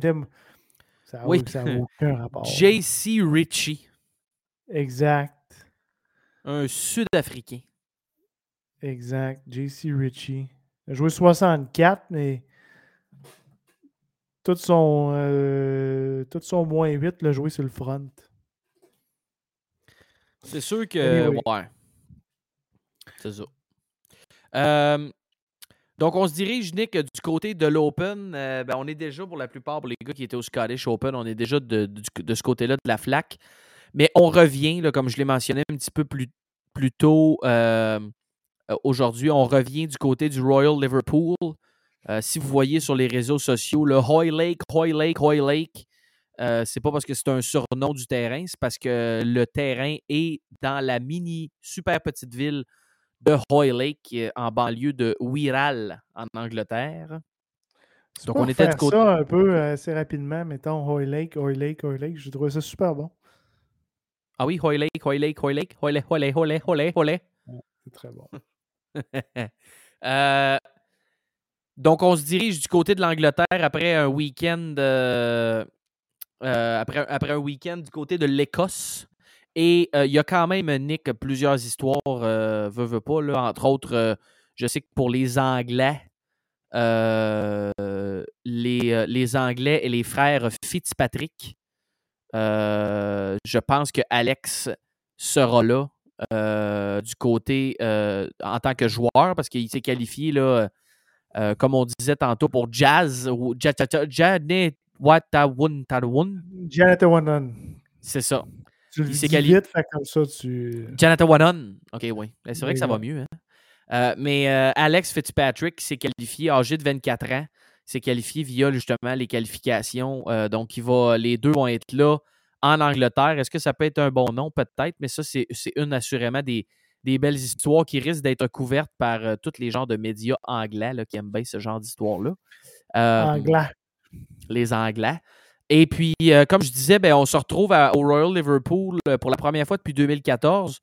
Ça n'a oui. aucun rapport. JC Ritchie. Exact. Un Sud-Africain. Exact. JC Ritchie. Il a joué 64, mais tout son, euh, tout son moins 8 l'a joué sur le front. C'est sûr que. Ouais. C'est ça. Euh, donc, on se dirige, Nick, du côté de l'Open. Euh, ben, on est déjà, pour la plupart, pour les gars qui étaient au Scottish Open, on est déjà de, ce côté-là de la flaque. Mais on revient, là, comme je l'ai mentionné un petit peu plus, plus tôt aujourd'hui, on revient du côté du Royal Liverpool. Si vous voyez sur les réseaux sociaux, le Hoy Lake, Hoy Lake, Hoy Lake, euh, c'est pas parce que c'est un surnom du terrain, c'est parce que le terrain est dans la mini super petite ville de Hoy Lake, en banlieue de Wirral, en Angleterre. Donc on était faire du côté. ça un peu assez rapidement, mettons Hoy Lake, Hoy Lake, Hoy Lake. J'ai trouvé ça super bon. Ah oui, Hoy Lake, Hoy Lake, Hoy Lake, Hoy Lake, Hoy Lake, Hoy Lake, Hoy Lake. C'est très bon. euh, donc, on se dirige du côté de l'Angleterre après un week-end. Euh, euh, après, un week-end du côté de l'Écosse. Et euh, il y a quand même, Nick, plusieurs histoires, euh, veux, pas, entre autres, je sais que pour les Anglais, les, les, Anglais et les frères Fitzpatrick, je pense que Alex sera là du côté en tant que joueur parce qu'il s'est qualifié là, euh, comme on disait tantôt pour Jazz ou Janet C'est ça. Tu le dis vite, fait comme ça, tu... OK, oui. Ben, c'est vrai que ça va mieux. Hein. Euh, mais euh, Alex Fitzpatrick s'est qualifié, âgé de 24 ans, s'est qualifié via justement les qualifications. donc, il va, les deux vont être là en Angleterre. Est-ce que ça peut être un bon nom? Peut-être, mais ça, c'est une assurément des, des belles histoires qui risquent d'être couvertes par euh, tous les genres de médias anglais là, qui aiment bien ce genre d'histoire-là. anglais. Les Anglais. Et puis, comme je disais, ben, on se retrouve au Royal Liverpool pour la première fois depuis 2014.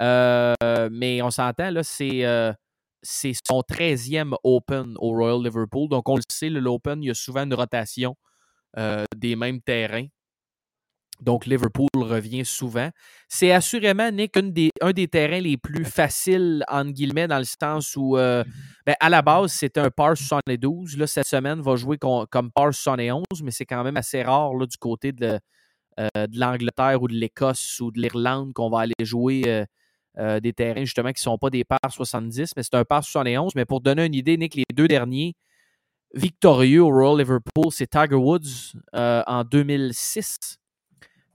mais on s'entend, là, c'est c'est son 13e Open au Royal Liverpool. Donc, on le sait, l'Open, il y a souvent une rotation des mêmes terrains. Donc, Liverpool revient souvent. C'est assurément, Nick, des, un des terrains les plus faciles, entre guillemets, dans le sens où, euh, ben, à la base, c'était un par 72. Là, cette semaine, va jouer comme par 71, mais c'est quand même assez rare là, du côté de, euh, de l'Angleterre ou de l'Écosse ou de l'Irlande qu'on va aller jouer euh, des terrains, justement, qui ne sont pas des par 70, mais c'est un par 71. Mais pour donner une idée, Nick, les deux derniers victorieux au Royal Liverpool, c'est Tiger Woods en 2006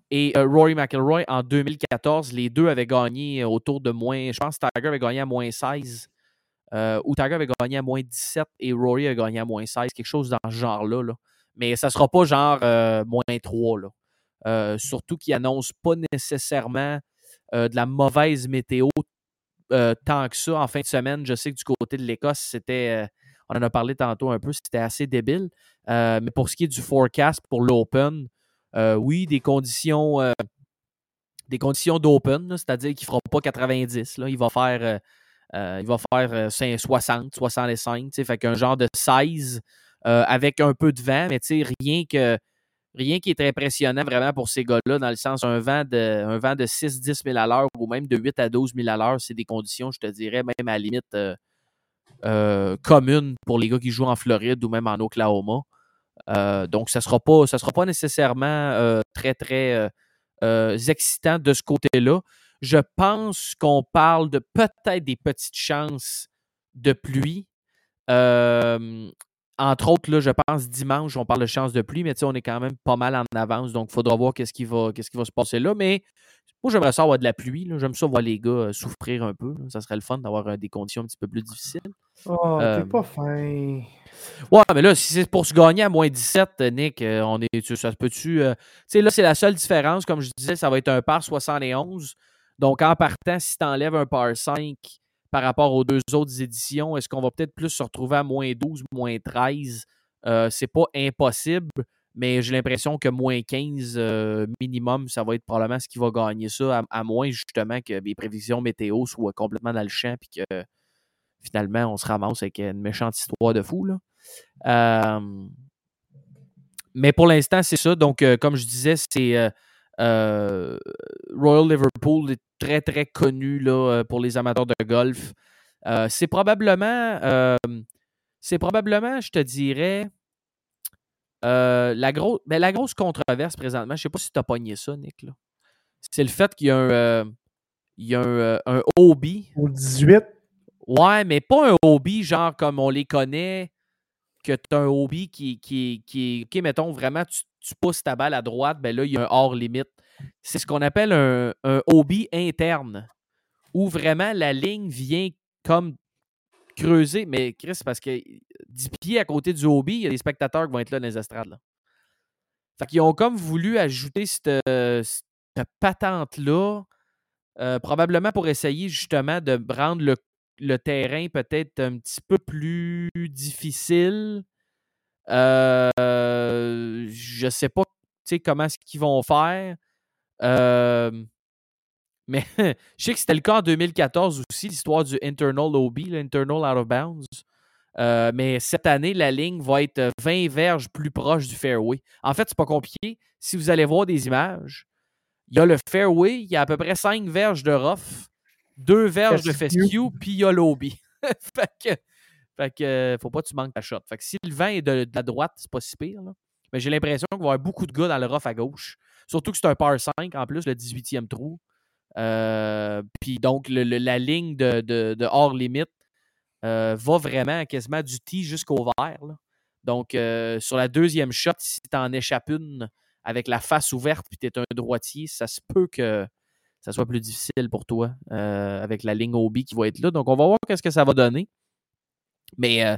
et euh, Rory McIlroy en 2014. Les deux avaient gagné autour de moins. Je pense que Tiger avait gagné à moins 16. Euh, ou Tiger avait gagné à moins 17 et Rory a gagné à moins 16. Quelque chose dans ce genre-là. Là. Mais ça ne sera pas genre euh, moins 3. Là. surtout qu'ils n'annoncent pas nécessairement de la mauvaise météo tant que ça. En fin de semaine, je sais que du côté de l'Écosse, c'était. on en a parlé tantôt un peu, c'était assez débile. mais pour ce qui est du forecast pour l'Open, euh, oui, des conditions, euh, des conditions d'open, c'est-à-dire qu'il ne fera pas 90. Là, il va faire, euh, il va faire 60, 65, fait qu'un genre de 16 avec un peu de vent, mais rien que rien qui est impressionnant vraiment pour ces gars-là, dans le sens un vent de, un vent de 6-10 000 à l'heure ou même de 8 à 12 000 à l'heure, c'est des conditions, je te dirais, même à la limite communes pour les gars qui jouent en Floride ou même en Oklahoma. Euh, donc, ça ne sera, pas, sera pas nécessairement euh, très, très euh, excitant de ce côté-là. Je pense qu'on parle de peut-être des petites chances de pluie. entre autres, là, je pense dimanche, on parle de chances de pluie, mais on est quand même pas mal en avance, donc il faudra voir qu'est-ce qui, va, qui va se passer là. Mais moi, j'aimerais ça avoir de la pluie. J'aime ça voir les gars souffrir un peu. Ça serait le fun d'avoir des conditions un petit peu plus difficiles. Oh, t'es pas fin. Ouais, mais là, si c'est pour se gagner à moins 17, euh, Nick, euh, on est, ça se peut-tu. Euh, tu sais, là, c'est la seule différence. Comme je disais, ça va être un par 71. Donc, en partant, si tu enlèves un par 5 par rapport aux deux autres éditions, est-ce qu'on va peut-être plus se retrouver à moins 12, moins 13 C'est pas impossible, mais j'ai l'impression que moins 15 minimum, ça va être probablement ce qui va gagner ça, à, moins justement que les prévisions météo soient complètement dans le champ puis que finalement, on se ramasse avec une méchante histoire de fou. Là. mais pour l'instant, c'est ça. Donc, euh, comme je disais, c'est euh, euh, Royal Liverpool est très, très connu là, pour les amateurs de golf. c'est probablement, c'est probablement, je te dirais, la, grosse mais ben, la grosse controverse présentement. Je ne sais pas si tu as pogné ça, Nick. C'est le fait qu'il y a un, il y a un, un hobby. Au 18. Ouais, mais pas un hobby genre comme on les connaît, que tu as un hobby qui, qui, qui OK, mettons vraiment, tu, pousses ta balle à droite, ben là, il y a un hors limite. C'est ce qu'on appelle un, hobby interne, où vraiment la ligne vient comme creuser. Mais Chris, parce que 10 pieds à côté du hobby, il y a des spectateurs qui vont être là dans les estrades. Là. Fait qu'ils ont comme voulu ajouter cette, cette patente-là, euh, probablement pour essayer justement de rendre le terrain peut-être un petit peu plus difficile. Euh, je sais pas comment est-ce qu'ils vont faire. Euh, mais je sais que c'était le cas en 2014 aussi, l'histoire du internal OB, l'internal out of bounds. Euh, mais cette année, la ligne va être 20 verges plus proche du fairway. En fait, c'est pas compliqué. Si vous allez voir des images, il y a le fairway, il y a à peu près 5 verges de rough deux verges de fescue, puis il y a l'obi. fait que, fait que, faut pas que tu manques ta shot. Fait que si le vent est de, la droite, c'est pas si pire. Là. Mais j'ai l'impression qu'il va y avoir beaucoup de gars dans le rough à gauche. Surtout que c'est un par 5 en plus, le 18e trou. Euh, puis donc, la ligne de, hors limite euh, va vraiment quasiment du tee jusqu'au vert. Donc, euh, sur la deuxième shot, si tu en échappes une avec la face ouverte puis tu es un droitier, ça se peut que ça soit plus difficile pour toi euh, avec la ligne OB qui va être là. Donc, on va voir qu'est-ce que ça va donner. Mais euh,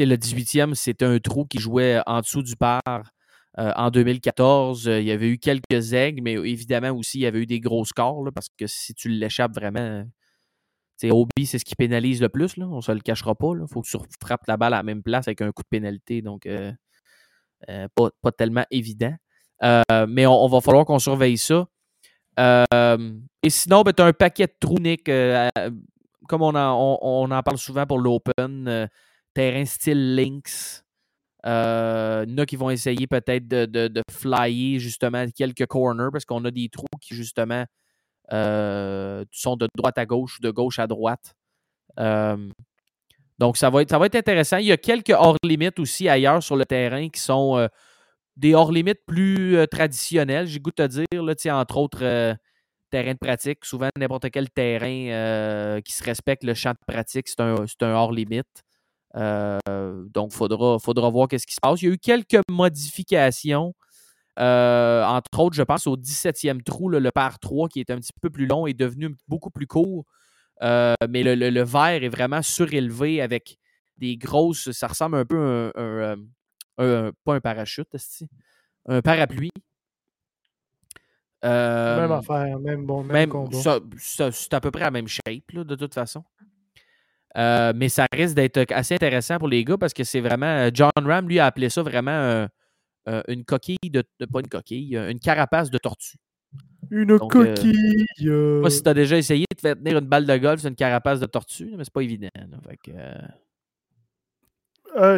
le 18e, c'était un trou qui jouait en dessous du par euh, en 2014. il y avait eu quelques aigles, mais évidemment aussi, il y avait eu des gros scores parce que si tu l'échappes vraiment, Obi, c'est ce qui pénalise le plus, là. on ne se le cachera pas. Il faut que tu frappes la balle à la même place avec un coup de pénalité, donc euh, euh, pas, tellement évident. Euh, mais on, va falloir qu'on surveille ça. et sinon, ben, tu as un paquet de trous, Nick. comme on en, on, en, parle souvent pour l'Open, terrain style Lynx. Il y en a qui vont essayer peut-être de, de, flyer justement quelques corners parce qu'on a des trous qui justement sont de droite à gauche de gauche à droite. Euh, donc, ça va, être, ça va être intéressant. Il y a quelques hors-limites aussi ailleurs sur le terrain qui sont euh, des hors-limites plus traditionnels, j'ai goût de te dire. Là, entre autres, terrain de pratique. Souvent, n'importe quel terrain qui se respecte le champ de pratique, c'est un, un hors-limite. donc, il faudra, faudra voir qu'est-ce qui se passe. Il y a eu quelques modifications euh, entre autres, je pense au 17e trou, le par 3 qui est un petit peu plus long est devenu beaucoup plus court. Euh, mais le, le, verre est vraiment surélevé avec des grosses. Ça ressemble un peu à un. Euh, pas un parachute, un parapluie. même affaire, même bon, même, combat. c'est à peu près la même shape, de toute façon. mais ça risque d'être assez intéressant pour les gars parce que c'est vraiment. John Ram, lui, a appelé ça vraiment euh, une coquille de, Pas une coquille, euh, une carapace de tortue. Une euh, coquille. Je sais pas si tu as déjà essayé de faire tenir une balle de golf sur une carapace de tortue, mais c'est pas évident.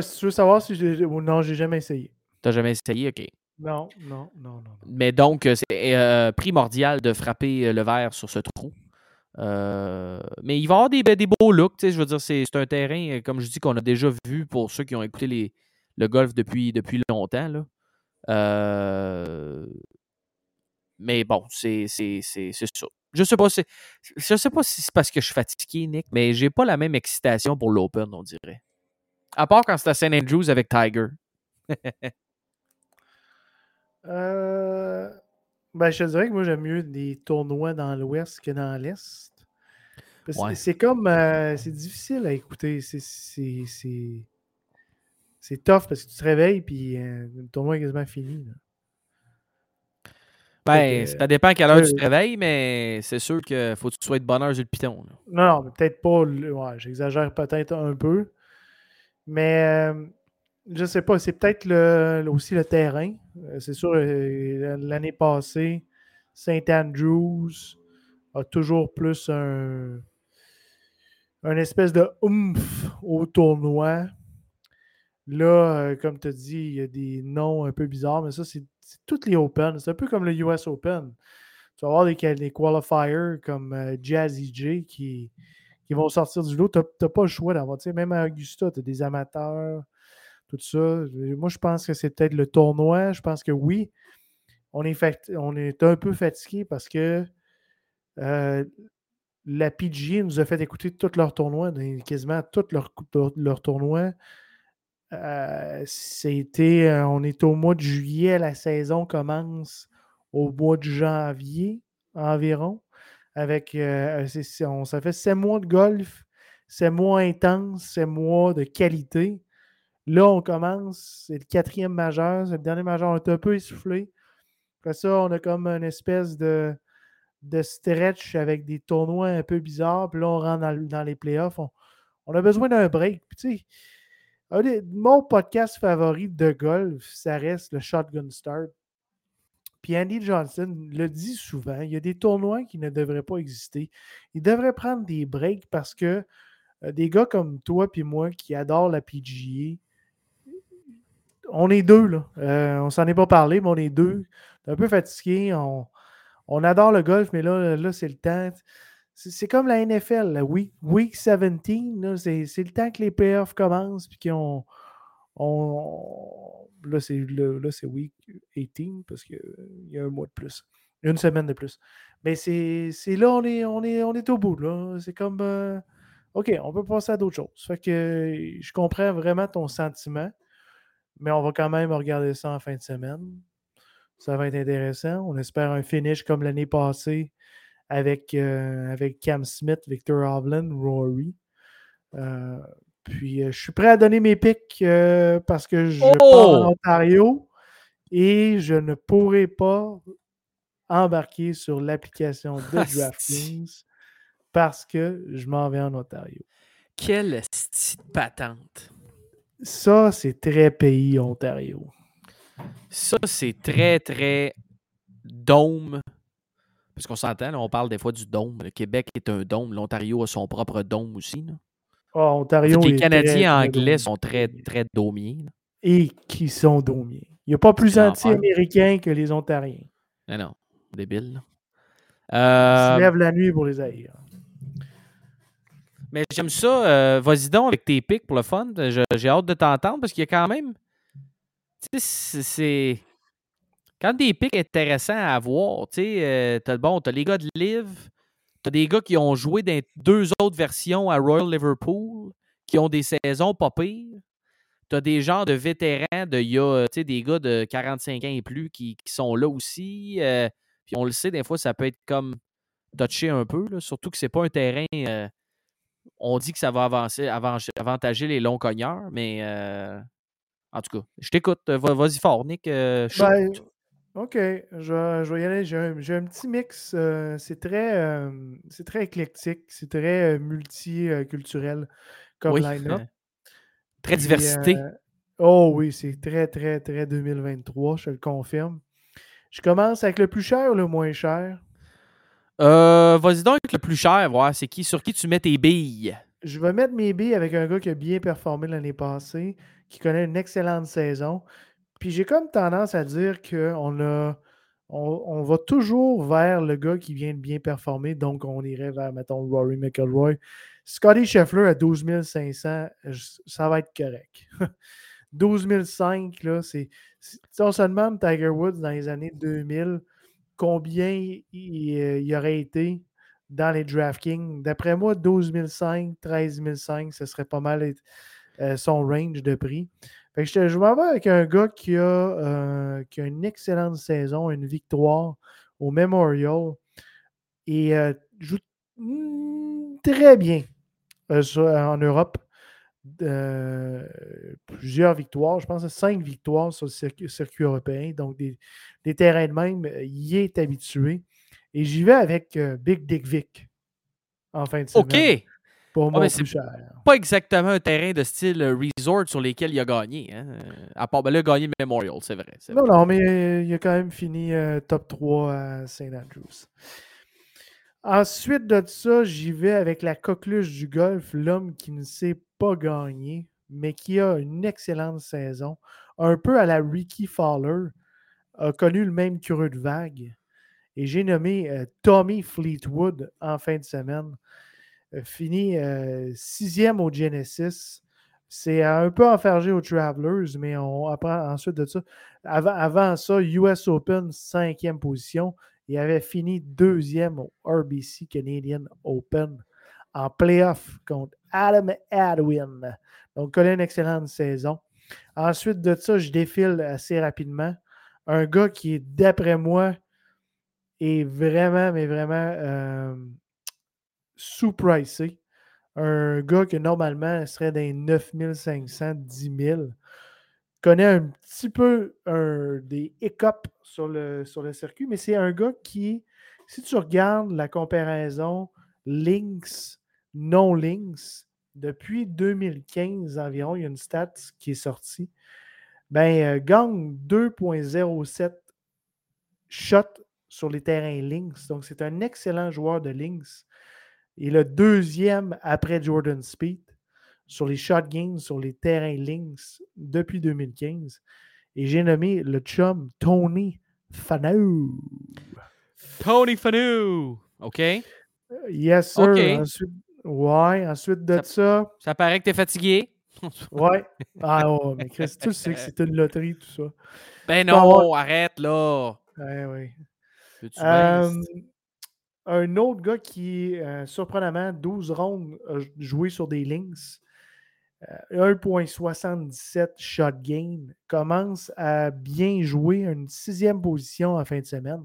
si tu veux savoir si j'ai. Non, j'ai jamais essayé. T'as jamais essayé, ok. Non, non, non, non. Mais donc, c'est primordial de frapper le verre sur ce trou. mais il va y avoir des, des beaux looks. Je veux dire, c'est un terrain, comme je dis, qu'on a déjà vu pour ceux qui ont écouté les, le golf depuis, depuis longtemps. Là. Euh, mais bon, c'est ça. Je sais pas, je sais pas si c'est parce que je suis fatigué, Nick, mais j'ai pas la même excitation pour l'Open, on dirait. À part quand c'était à St. Andrews avec Tiger. euh, ben, je te dirais que moi, j'aime mieux des tournois dans l'Ouest que dans l'Est. C'est comme. Euh, c'est difficile à écouter. C'est c'est tough parce que tu te réveilles puis euh, le tournoi est quasiment fini. Ben, ça dépend à quelle heure tu te réveilles, mais c'est sûr qu'il faut que tu sois de bonne heure sur le piton. Non, non, mais peut-être pas. Ouais, j'exagère peut-être un peu. Mais euh, je sais pas, c'est peut-être le, aussi le terrain. Euh, c'est sûr, l'année passée, Saint Andrews a toujours plus un, un espèce de oomph au tournoi. Là, euh, comme tu as dit, il y a des noms un peu bizarres, mais ça, c'est toutes les Open. C'est un peu comme le US Open. Tu vas avoir des, qualifiers comme euh, Jazzy J qui, qui vont sortir du lot. Tu n'as pas le choix d'avoir. Même à Augusta, tu as des amateurs, tout ça. Moi, je pense que c'est peut-être le tournoi. Je pense que oui, on est, on est un peu fatigué parce que euh, la PGA nous a fait écouter tous leurs tournois, quasiment tous leurs leur tournois. Euh, c'était, euh, on est au mois de juillet, la saison commence au mois de janvier environ. Avec, euh, on, ça fait sept mois de golf, sept mois intenses, sept mois de qualité. Là, on commence, c'est le quatrième majeur, c'est le dernier majeur, on est un peu essoufflé. Ça, on a comme une espèce de, de stretch avec des tournois un peu bizarres. Puis là, on rentre dans, les playoffs. On, a besoin d'un break. Puis, tu sais, mon podcast favori de golf, ça reste le Shotgun Start. Puis Andy Johnson le dit souvent, il y a des tournois qui ne devraient pas exister. Il devrait prendre des breaks parce que euh, des gars comme toi et moi qui adorent la PGA, on est deux, là. Euh, on s'en est pas parlé, mais on est deux. un peu fatigué. On, on, adore le golf, mais là, là c'est le temps. C'est comme la NFL, la week, 17, c'est le temps que les playoffs commencent puis qu'on. On, là, c'est week 18 parce qu'il y a un mois de plus. Une semaine de plus. Mais c'est là, on est, on, est, on est au bout. C'est comme. Euh, OK, on peut passer à d'autres choses. Fait que je comprends vraiment ton sentiment, mais on va quand même regarder ça en fin de semaine. Ça va être intéressant. On espère un finish comme l'année passée avec, euh, avec Cam Smith, Victor Hovland, Rory. Euh, puis euh, je suis prêt à donner mes pics parce que je oh! pars en Ontario et je ne pourrai pas embarquer sur l'application de DraftKings parce que je m'en vais en Ontario. Quelle petite patente. Ça, c'est très pays Ontario. Ça, c'est très, très dôme. Parce qu'on s'entend, on parle des fois du dôme. Le Québec est un dôme. L'Ontario a son propre dôme aussi. Ah, Ontario les Canadiens anglais sont très, très dômiers. Et qui sont dômiers. Il n'y a pas plus anti-américains que les Ontariens. Non, non. Débile. Ils se euh, lèvent la nuit pour les haïr. Mais j'aime ça. Euh, vas-y donc avec tes pics pour le fun. J'ai hâte de t'entendre parce qu'il y a quand même. Tu sais, c'est. Quand des pics intéressants à voir, tu sais, euh, t'as bon, as les gars de Live, t'as des gars qui ont joué dans deux autres versions à Royal Liverpool, qui ont des saisons pas pires. T'as des genres de vétérans de y a, sais, des gars de 45 ans et plus qui, sont là aussi. Euh, puis on le sait, des fois, ça peut être comme touché un peu, surtout que c'est pas un terrain on dit que ça va avancer, avantager les longs cogneurs, mais euh, en tout cas, je t'écoute. Vas-y fort, Nick. Euh, ben, OK, je, vais y aller. J'ai un, petit mix. Euh, c'est très, c'est très éclectique. C'est très multiculturel comme line-up. très diversité. oh oui, c'est très, très, très 2023, je le confirme. Je commence avec le plus cher ou le moins cher? Euh, vas-y donc avec le plus cher, voir c'est qui, sur qui tu mets tes billes. Je vais mettre mes billes avec un gars qui a bien performé l'année passée, qui connaît une excellente saison. Puis j'ai comme tendance à dire qu'on va toujours vers le gars qui vient de bien performer, donc on irait vers, mettons, Rory McIlroy. Scotty Scheffler à 12 500, ça va être correct. 12 500, là, c'est. On se demande Tiger Woods dans les années 2000, combien il, aurait été dans les DraftKings? D'après moi, 12 500, 13 500, ce serait pas mal euh, son range de prix. Fait que je, je m'en vais avec un gars qui a, euh, qui a une excellente saison, une victoire au Memorial et joue hmm, très bien en Europe. Euh, plusieurs victoires. Je pense à cinq victoires sur le circuit, européen. Donc, des, terrains de même, euh, il est habitué. Et j'y vais avec euh, Big Dick Vic en fin de semaine. OK. Pour ah, cher. Pas exactement un terrain de style resort sur lesquels il a gagné. Hein? À part, ben là, il a gagné Memorial, c'est vrai, Non, non, mais il a quand même fini top 3 à St. Andrews. Ensuite de ça, j'y vais avec la coqueluche du golf, l'homme qui ne sait pas gagner, mais qui a une excellente saison. Un peu à la Ricky Fowler, a connu le même creux de vague. Et j'ai nommé euh, Tommy Fleetwood en fin de semaine. Euh, fini euh, sixième au Genesis. C'est un peu enfergé aux Travelers, mais on apprend ensuite de ça. Avant, avant ça, US Open, cinquième position. Il avait fini deuxième au RBC Canadian Open en playoff contre Adam Adwin. Donc, connaît une excellente saison. Ensuite de ça, je défile assez rapidement. Un gars qui d'après moi, est vraiment, mais vraiment euh, sous-pricé. Un gars qui, normalement, serait dans 9500, 10 000 connaît un petit peu des le, sur le circuit, mais c'est un gars qui, si tu regardes la comparaison Lynx, non Lynx, depuis 2015 environ, il y a une stat qui est sortie. Ben, euh, gagne 2.07 shots sur les terrains Lynx. Donc, c'est un excellent joueur de Lynx. Et le deuxième après Jordan Speed sur les shot games, sur les terrains Lynx depuis 2015. Et j'ai nommé le chum Tony Fanou. Tony Fanou. OK. Yes, sir. Ensuite, ouais, ensuite de ça. Ça, paraît que tu es fatigué. ouais. Ah, oh, mais Chris, tu sais que c'est une loterie, tout ça. Ben non, arrête là. Ouais, ouais. Euh, un autre gars qui, euh, surprenamment, 12 rondes a joué sur des. 1.77 euh, shot game, commence à bien jouer une sixième position en fin de semaine.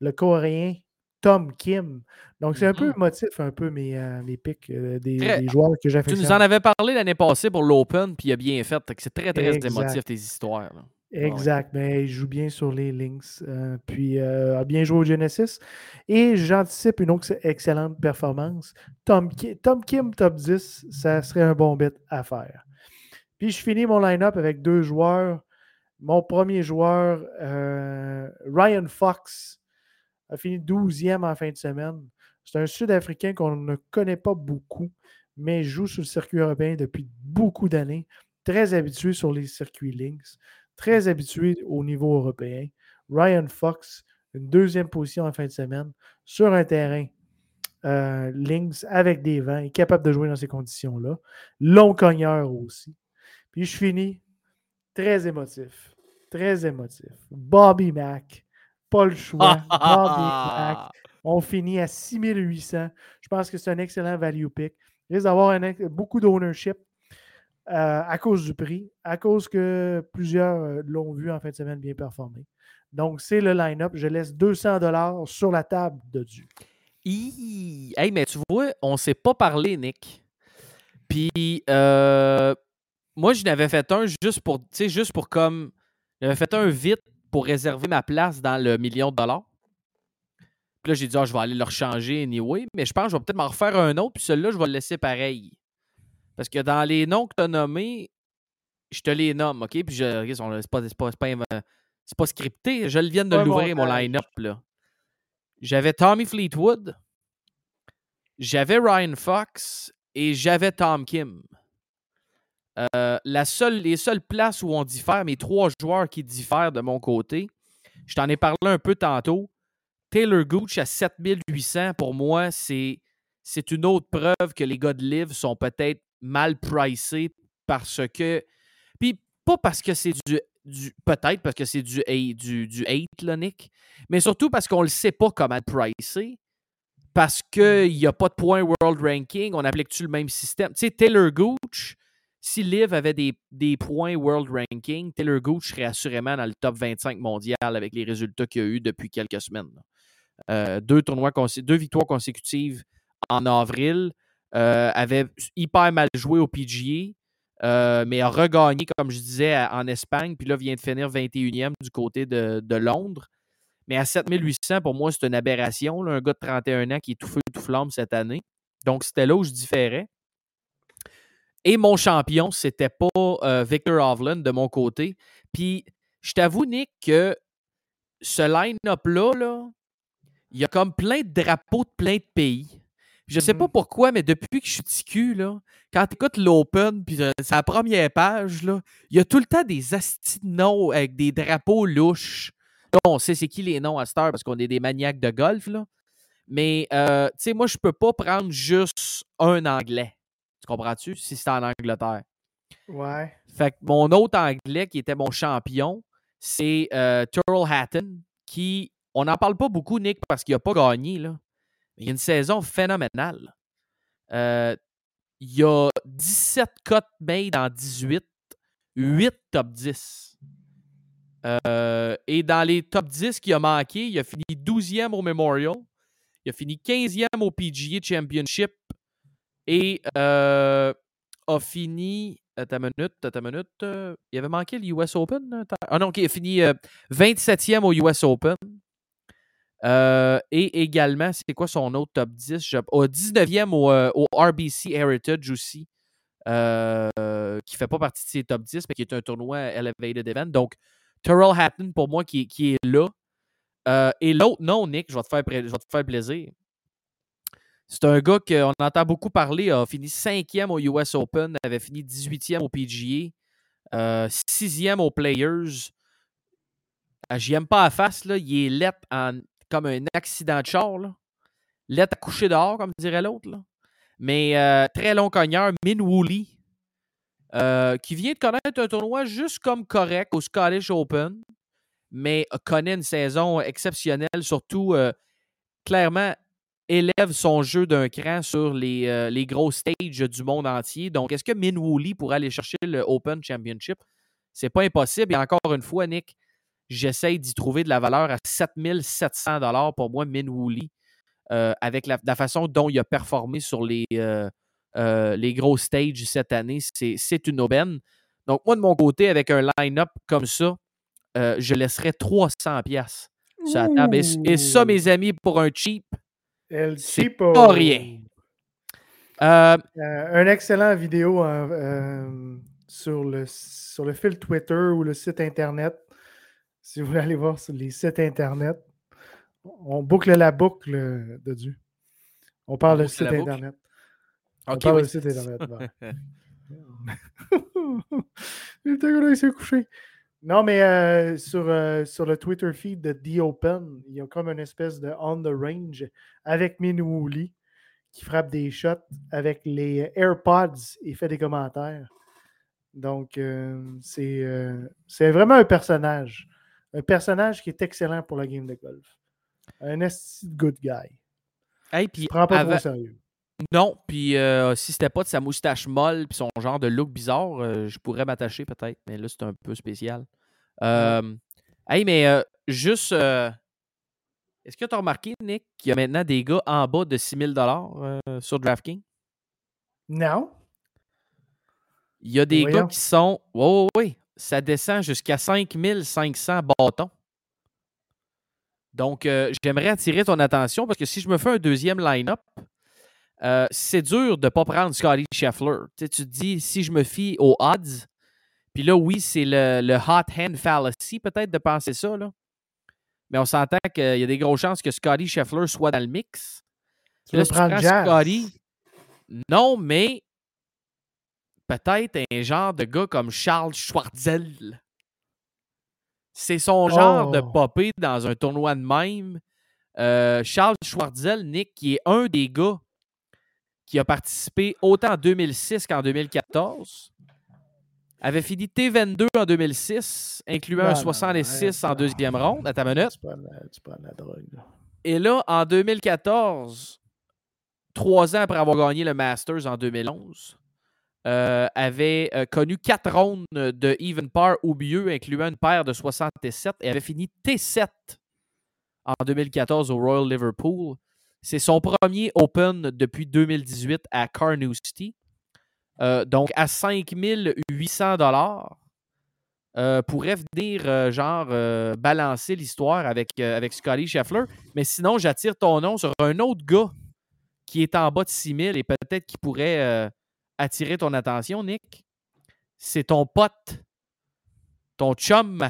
Le Coréen Tom Kim. Donc, c'est un peu mm-hmm. un peu mes, euh, mes pics euh, des, joueurs que fait. Tu nous en avais parlé l'année passée pour l'Open, puis il a bien fait. C'est très, très émotif tes histoires. Exact. Mais il joue bien sur les Lynx. Euh, puis a bien joué au Genesis. Et j'anticipe une autre excellente performance. Tom, Tom Kim, top 10, ça serait un bon bit à faire. Puis je finis mon line-up avec deux joueurs. Mon premier joueur, Ryan Fox, a fini 12e en fin de semaine. C'est un Sud-Africain qu'on ne connaît pas beaucoup, mais joue sur le circuit européen depuis beaucoup d'années. Très habitué sur les circuits Lynx, très habitué au niveau européen. Ryan Fox, une deuxième position en fin de semaine, sur un terrain euh, Lynx avec des vents, est capable de jouer dans ces conditions-là. Long cogneur aussi. Puis je finis très émotif. Très émotif. Bobby Mack. Pas le choix. Bobby Mack. On finit à 6800. Je pense que c'est un excellent value pick. Il risque d'avoir beaucoup d'ownership euh, à cause du prix, à cause que plusieurs euh, l'ont vu en fin de semaine bien performer. Donc, c'est le line-up. Je laisse 200 sur la table de Dieu. Hey, mais tu vois, on ne s'est pas parlé, Nick. Puis, euh, moi, je n'avais fait un juste pour, tu sais, juste pour comme. J'avais fait un vite pour réserver ma place dans le million de dollars. Puis là, j'ai dit, ah, je vais aller le rechanger anyway. Mais je pense que je vais peut-être m'en refaire un autre. Puis celui-là, je vais le laisser pareil. Parce que dans les noms que tu as nommés, je te les nomme, OK? Puis je, c'est pas, pas, pas, pas, scripté. Je viens de l'ouvrir, mon line-up. là. J'avais Tommy Fleetwood, j'avais Ryan Fox et j'avais Tom Kim. Euh, la seule, les seules places où on diffère, mes trois joueurs qui diffèrent de mon côté, je t'en ai parlé un peu tantôt. Taylor Gooch à 7800, pour moi, c'est, c'est une autre preuve que les gars de Live sont peut-être mal pricés parce que. Puis pas parce que c'est du. du peut-être parce que c'est du, du, du hate, là, Nick, mais surtout parce qu'on ne le sait pas comment pricer. Parce qu'il n'y a pas de point World Ranking, on applique-tu le même système? Tu sais, Taylor Gooch, si Liv avait des, des, points World Ranking, Taylor Gooch serait assurément dans le top 25 mondial avec les résultats qu'il a eu depuis quelques semaines. Euh, deux, tournois deux victoires consécutives en avril. Euh, avait hyper mal joué au PGA, euh, mais a regagné, comme je disais, en Espagne. Puis là, vient de finir 21e du côté de, Londres. Mais à 7800, pour moi, c'est une aberration. un gars de 31 ans qui est tout feu, tout flamme cette année. Donc, c'était là où je différais. Et mon champion, c'était pas Victor Hovland de mon côté. Puis, je t'avoue, Nick, que ce line-up-là, là, il y a comme plein de drapeaux de plein de pays. Je sais pas mmh pourquoi, mais depuis que je suis TQ, là, quand tu écoutes l'Open, puis euh, sa première page, là, il y a tout le temps des astis noms avec des drapeaux louches. Là, on sait c'est qui les noms à cette heure parce qu'on est des maniaques de golf, là. Mais, euh, tu sais, moi, je peux pas prendre juste un anglais. Tu comprends-tu? Si c'est en Angleterre. Ouais. Fait que mon autre anglais qui était mon champion, c'est euh, Turl Hatton, qui on n'en parle pas beaucoup, Nick, parce qu'il n'a pas gagné. Là. Il y a une saison phénoménale. Euh, il y a 17 cotes made en 18, 8 top 10. Euh, et dans les top 10 qu'il a manqué, il a fini 12e au Memorial. Il a fini 15e au PGA Championship. Et euh, a fini. ta minute, ta minute. il avait manqué le US Open. Ah non, il a fini 27e au US Open. Euh, et également, c'est quoi son autre top 10? Au 19e euh, au, RBC Heritage aussi, euh, qui ne fait pas partie de ses top 10, mais qui est un tournoi Elevated Event. Donc, Terrell Hatton, pour moi, qui, est là. et l'autre, non, Nick, je vais te faire, plaisir. C'est un gars qu'on entend beaucoup parler, a fini 5e au US Open, avait fini 18e au PGA, 6e aux Players. J'y aime pas à face, là. il est let en comme un accident de char. Là. Lettre à coucher dehors, comme dirait l'autre. Mais euh, très long cogneur, Min Woolley, euh, qui vient de connaître un tournoi juste comme correct au Scottish Open, mais connaît une saison exceptionnelle, surtout euh, clairement élève son jeu d'un cran sur les, les, gros stages du monde entier. Donc, est-ce que Min Woolley pourrait aller chercher le Open Championship? C'est pas impossible. Et encore une fois, Nick, j'essaye d'y trouver de la valeur à 7700 pour moi, Min Woolley, euh, avec la, façon dont il a performé sur les, euh, euh, les gros stages cette année. C'est une aubaine. Donc, moi, de mon côté, avec un line-up comme ça, je laisserais 300 pièces Et, ça, mes amis, pour un cheap, c'est pas rien. un excellent vidéo sur, le, sur le fil Twitter ou le site Internet. Si vous voulez aller voir sur les sites Internet, on boucle la boucle de Dieu. On parle de site Internet. on parle de site Internet. il s'est couché. Non, mais euh, sur, euh, sur le Twitter feed de The Open, il y a comme une espèce de on the range avec Minwooli qui frappe des shots avec les AirPods et fait des commentaires. Donc, euh, c'est vraiment un personnage. Un personnage qui est excellent pour la game de golf. Un good guy. Hey, puis prend pas trop sérieux. Non, puis euh, si c'était pas de sa moustache molle puis son genre de look bizarre, euh, je pourrais m'attacher peut-être, mais là c'est un peu spécial. Euh, hey, mais juste, est-ce que tu as remarqué, Nick, qu'il y a maintenant des gars en bas de 6000 dollars sur DraftKings? Non. Il y a des gars qui sont. Oui, oui, oui. Ça descend jusqu'à 5500 bâtons. Donc, j'aimerais attirer ton attention parce que si je me fais un deuxième line-up, euh, c'est dur de ne pas prendre Scotty Scheffler. Tu, te dis, si je me fie aux odds, puis là, oui, c'est le, hot hand fallacy peut-être de penser ça, là. Mais on s'entend qu'il y a des grosses chances que Scotty Scheffler soit dans le mix. Tu là, prendre Scotty. Non, mais peut-être un genre de gars comme Charles Schwartzel. C'est son genre de oh. popper dans un tournoi de même. Euh, Charles Schwartzel, Nick, qui est un des gars qui a participé autant en 2006 qu'en 2014. Avait fini T22 en 2006, incluant un 66 en deuxième ronde à ta minute. la drogue. Et là, en 2014, trois ans après avoir gagné le Masters en 2011, euh, avait euh, connu quatre rondes de even par ou mieux, incluant une paire de 67, et avait fini T7 en 2014 au Royal Liverpool. C'est son premier Open depuis 2018 à Carnoustie. Euh, donc, à 5800 dollars, euh, pourrait venir, genre, balancer l'histoire avec, avec Scotty Scheffler. Mais sinon, j'attire ton nom sur un autre gars qui est en bas de 6000 et peut-être qui pourrait attirer ton attention, Nick. C'est ton pote, ton chum.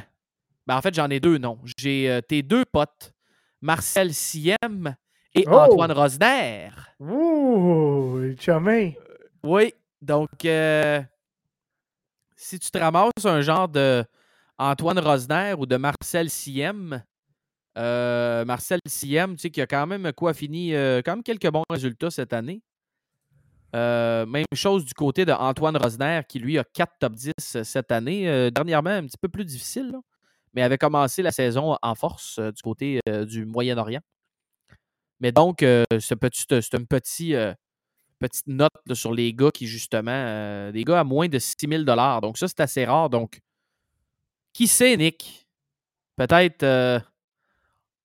Ben, en fait, j'en ai deux noms. J'ai tes deux potes, Marcel Siem et oh! Antoine Rosner. Ouh, le chemin. oui, donc euh, si tu te ramasses un genre de Antoine Rosner ou de Marcel Siem, euh, Marcel Siem, tu sais, qui a quand même quoi fini, euh, quand même quelques bons résultats cette année. Même chose du côté de Antoine Rosner, qui lui a 4 top 10 cette année. dernièrement, un petit peu plus difficile, mais avait commencé la saison en force du côté du Moyen-Orient. Mais donc, euh, c'est une petite, euh, note sur les gars qui, justement, euh, des gars à moins de 6 000 Donc, ça, c'est assez rare. Donc, qui sait, Nick? Peut-être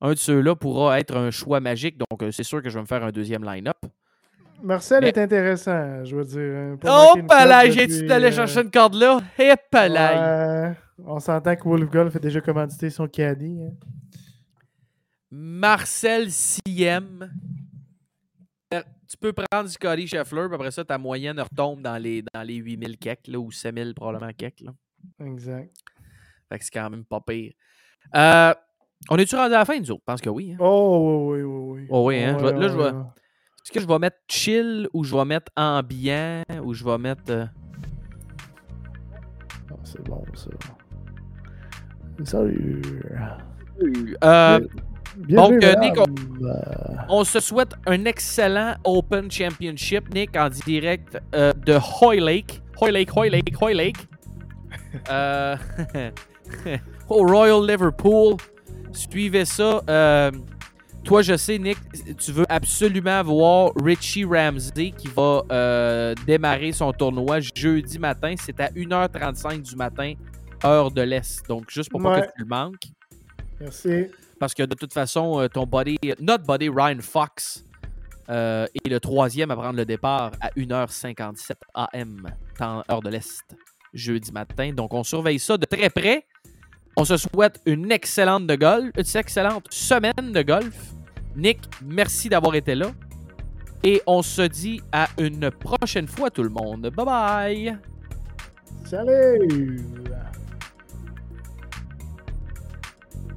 un de ceux-là pourra être un choix magique. Donc, c'est sûr que je vais me faire un deuxième line-up. Marcel est intéressant, je veux dire. Oh, palais, j'ai-tu d'aller chercher une corde là? Hé, palais! on s'entend que Wolf Golf a déjà commandité son caddie. Hein. Marcel Siem. Euh, tu peux prendre Scotty Scheffler, puis après ça, ta moyenne retombe dans les, dans les 8000 kek, là, ou 5000 probablement kek. Là. Exact. Fait que c'est quand même pas pire. Euh, on est-tu rendu à la fin, nous autres? Je pense que oui. Hein? Oh, oui, oui, oui. Oh, oui, hein? là, je vais. Est-ce que je vais mettre chill ou je vais mettre ambiant ou je vais mettre. Euh, oh, c'est bon, ça. Salut. Euh, donc, euh, Nick, on, se souhaite un excellent Open Championship, Nick, en direct euh, de Hoy Lake. Hoy Lake, Hoy Lake, Hoy Lake. Euh, au Royal Liverpool. Suivez ça. Toi, je sais, Nick, tu veux absolument voir Richie Ramsey qui va démarrer son tournoi jeudi matin. C'est à 1h35 du matin, heure de l'Est. Donc, juste pour pas que tu le manques. Merci. Parce que de toute façon, euh, ton body, notre body Ryan Fox, euh, est le troisième à prendre le départ à 1h57 AM, temps heure de l'Est, jeudi matin. Donc, on surveille ça de très près. On se souhaite une excellente de golf, une excellente semaine de golf. Nick, merci d'avoir été là. Et on se dit à une prochaine fois tout le monde. Bye bye. Salut.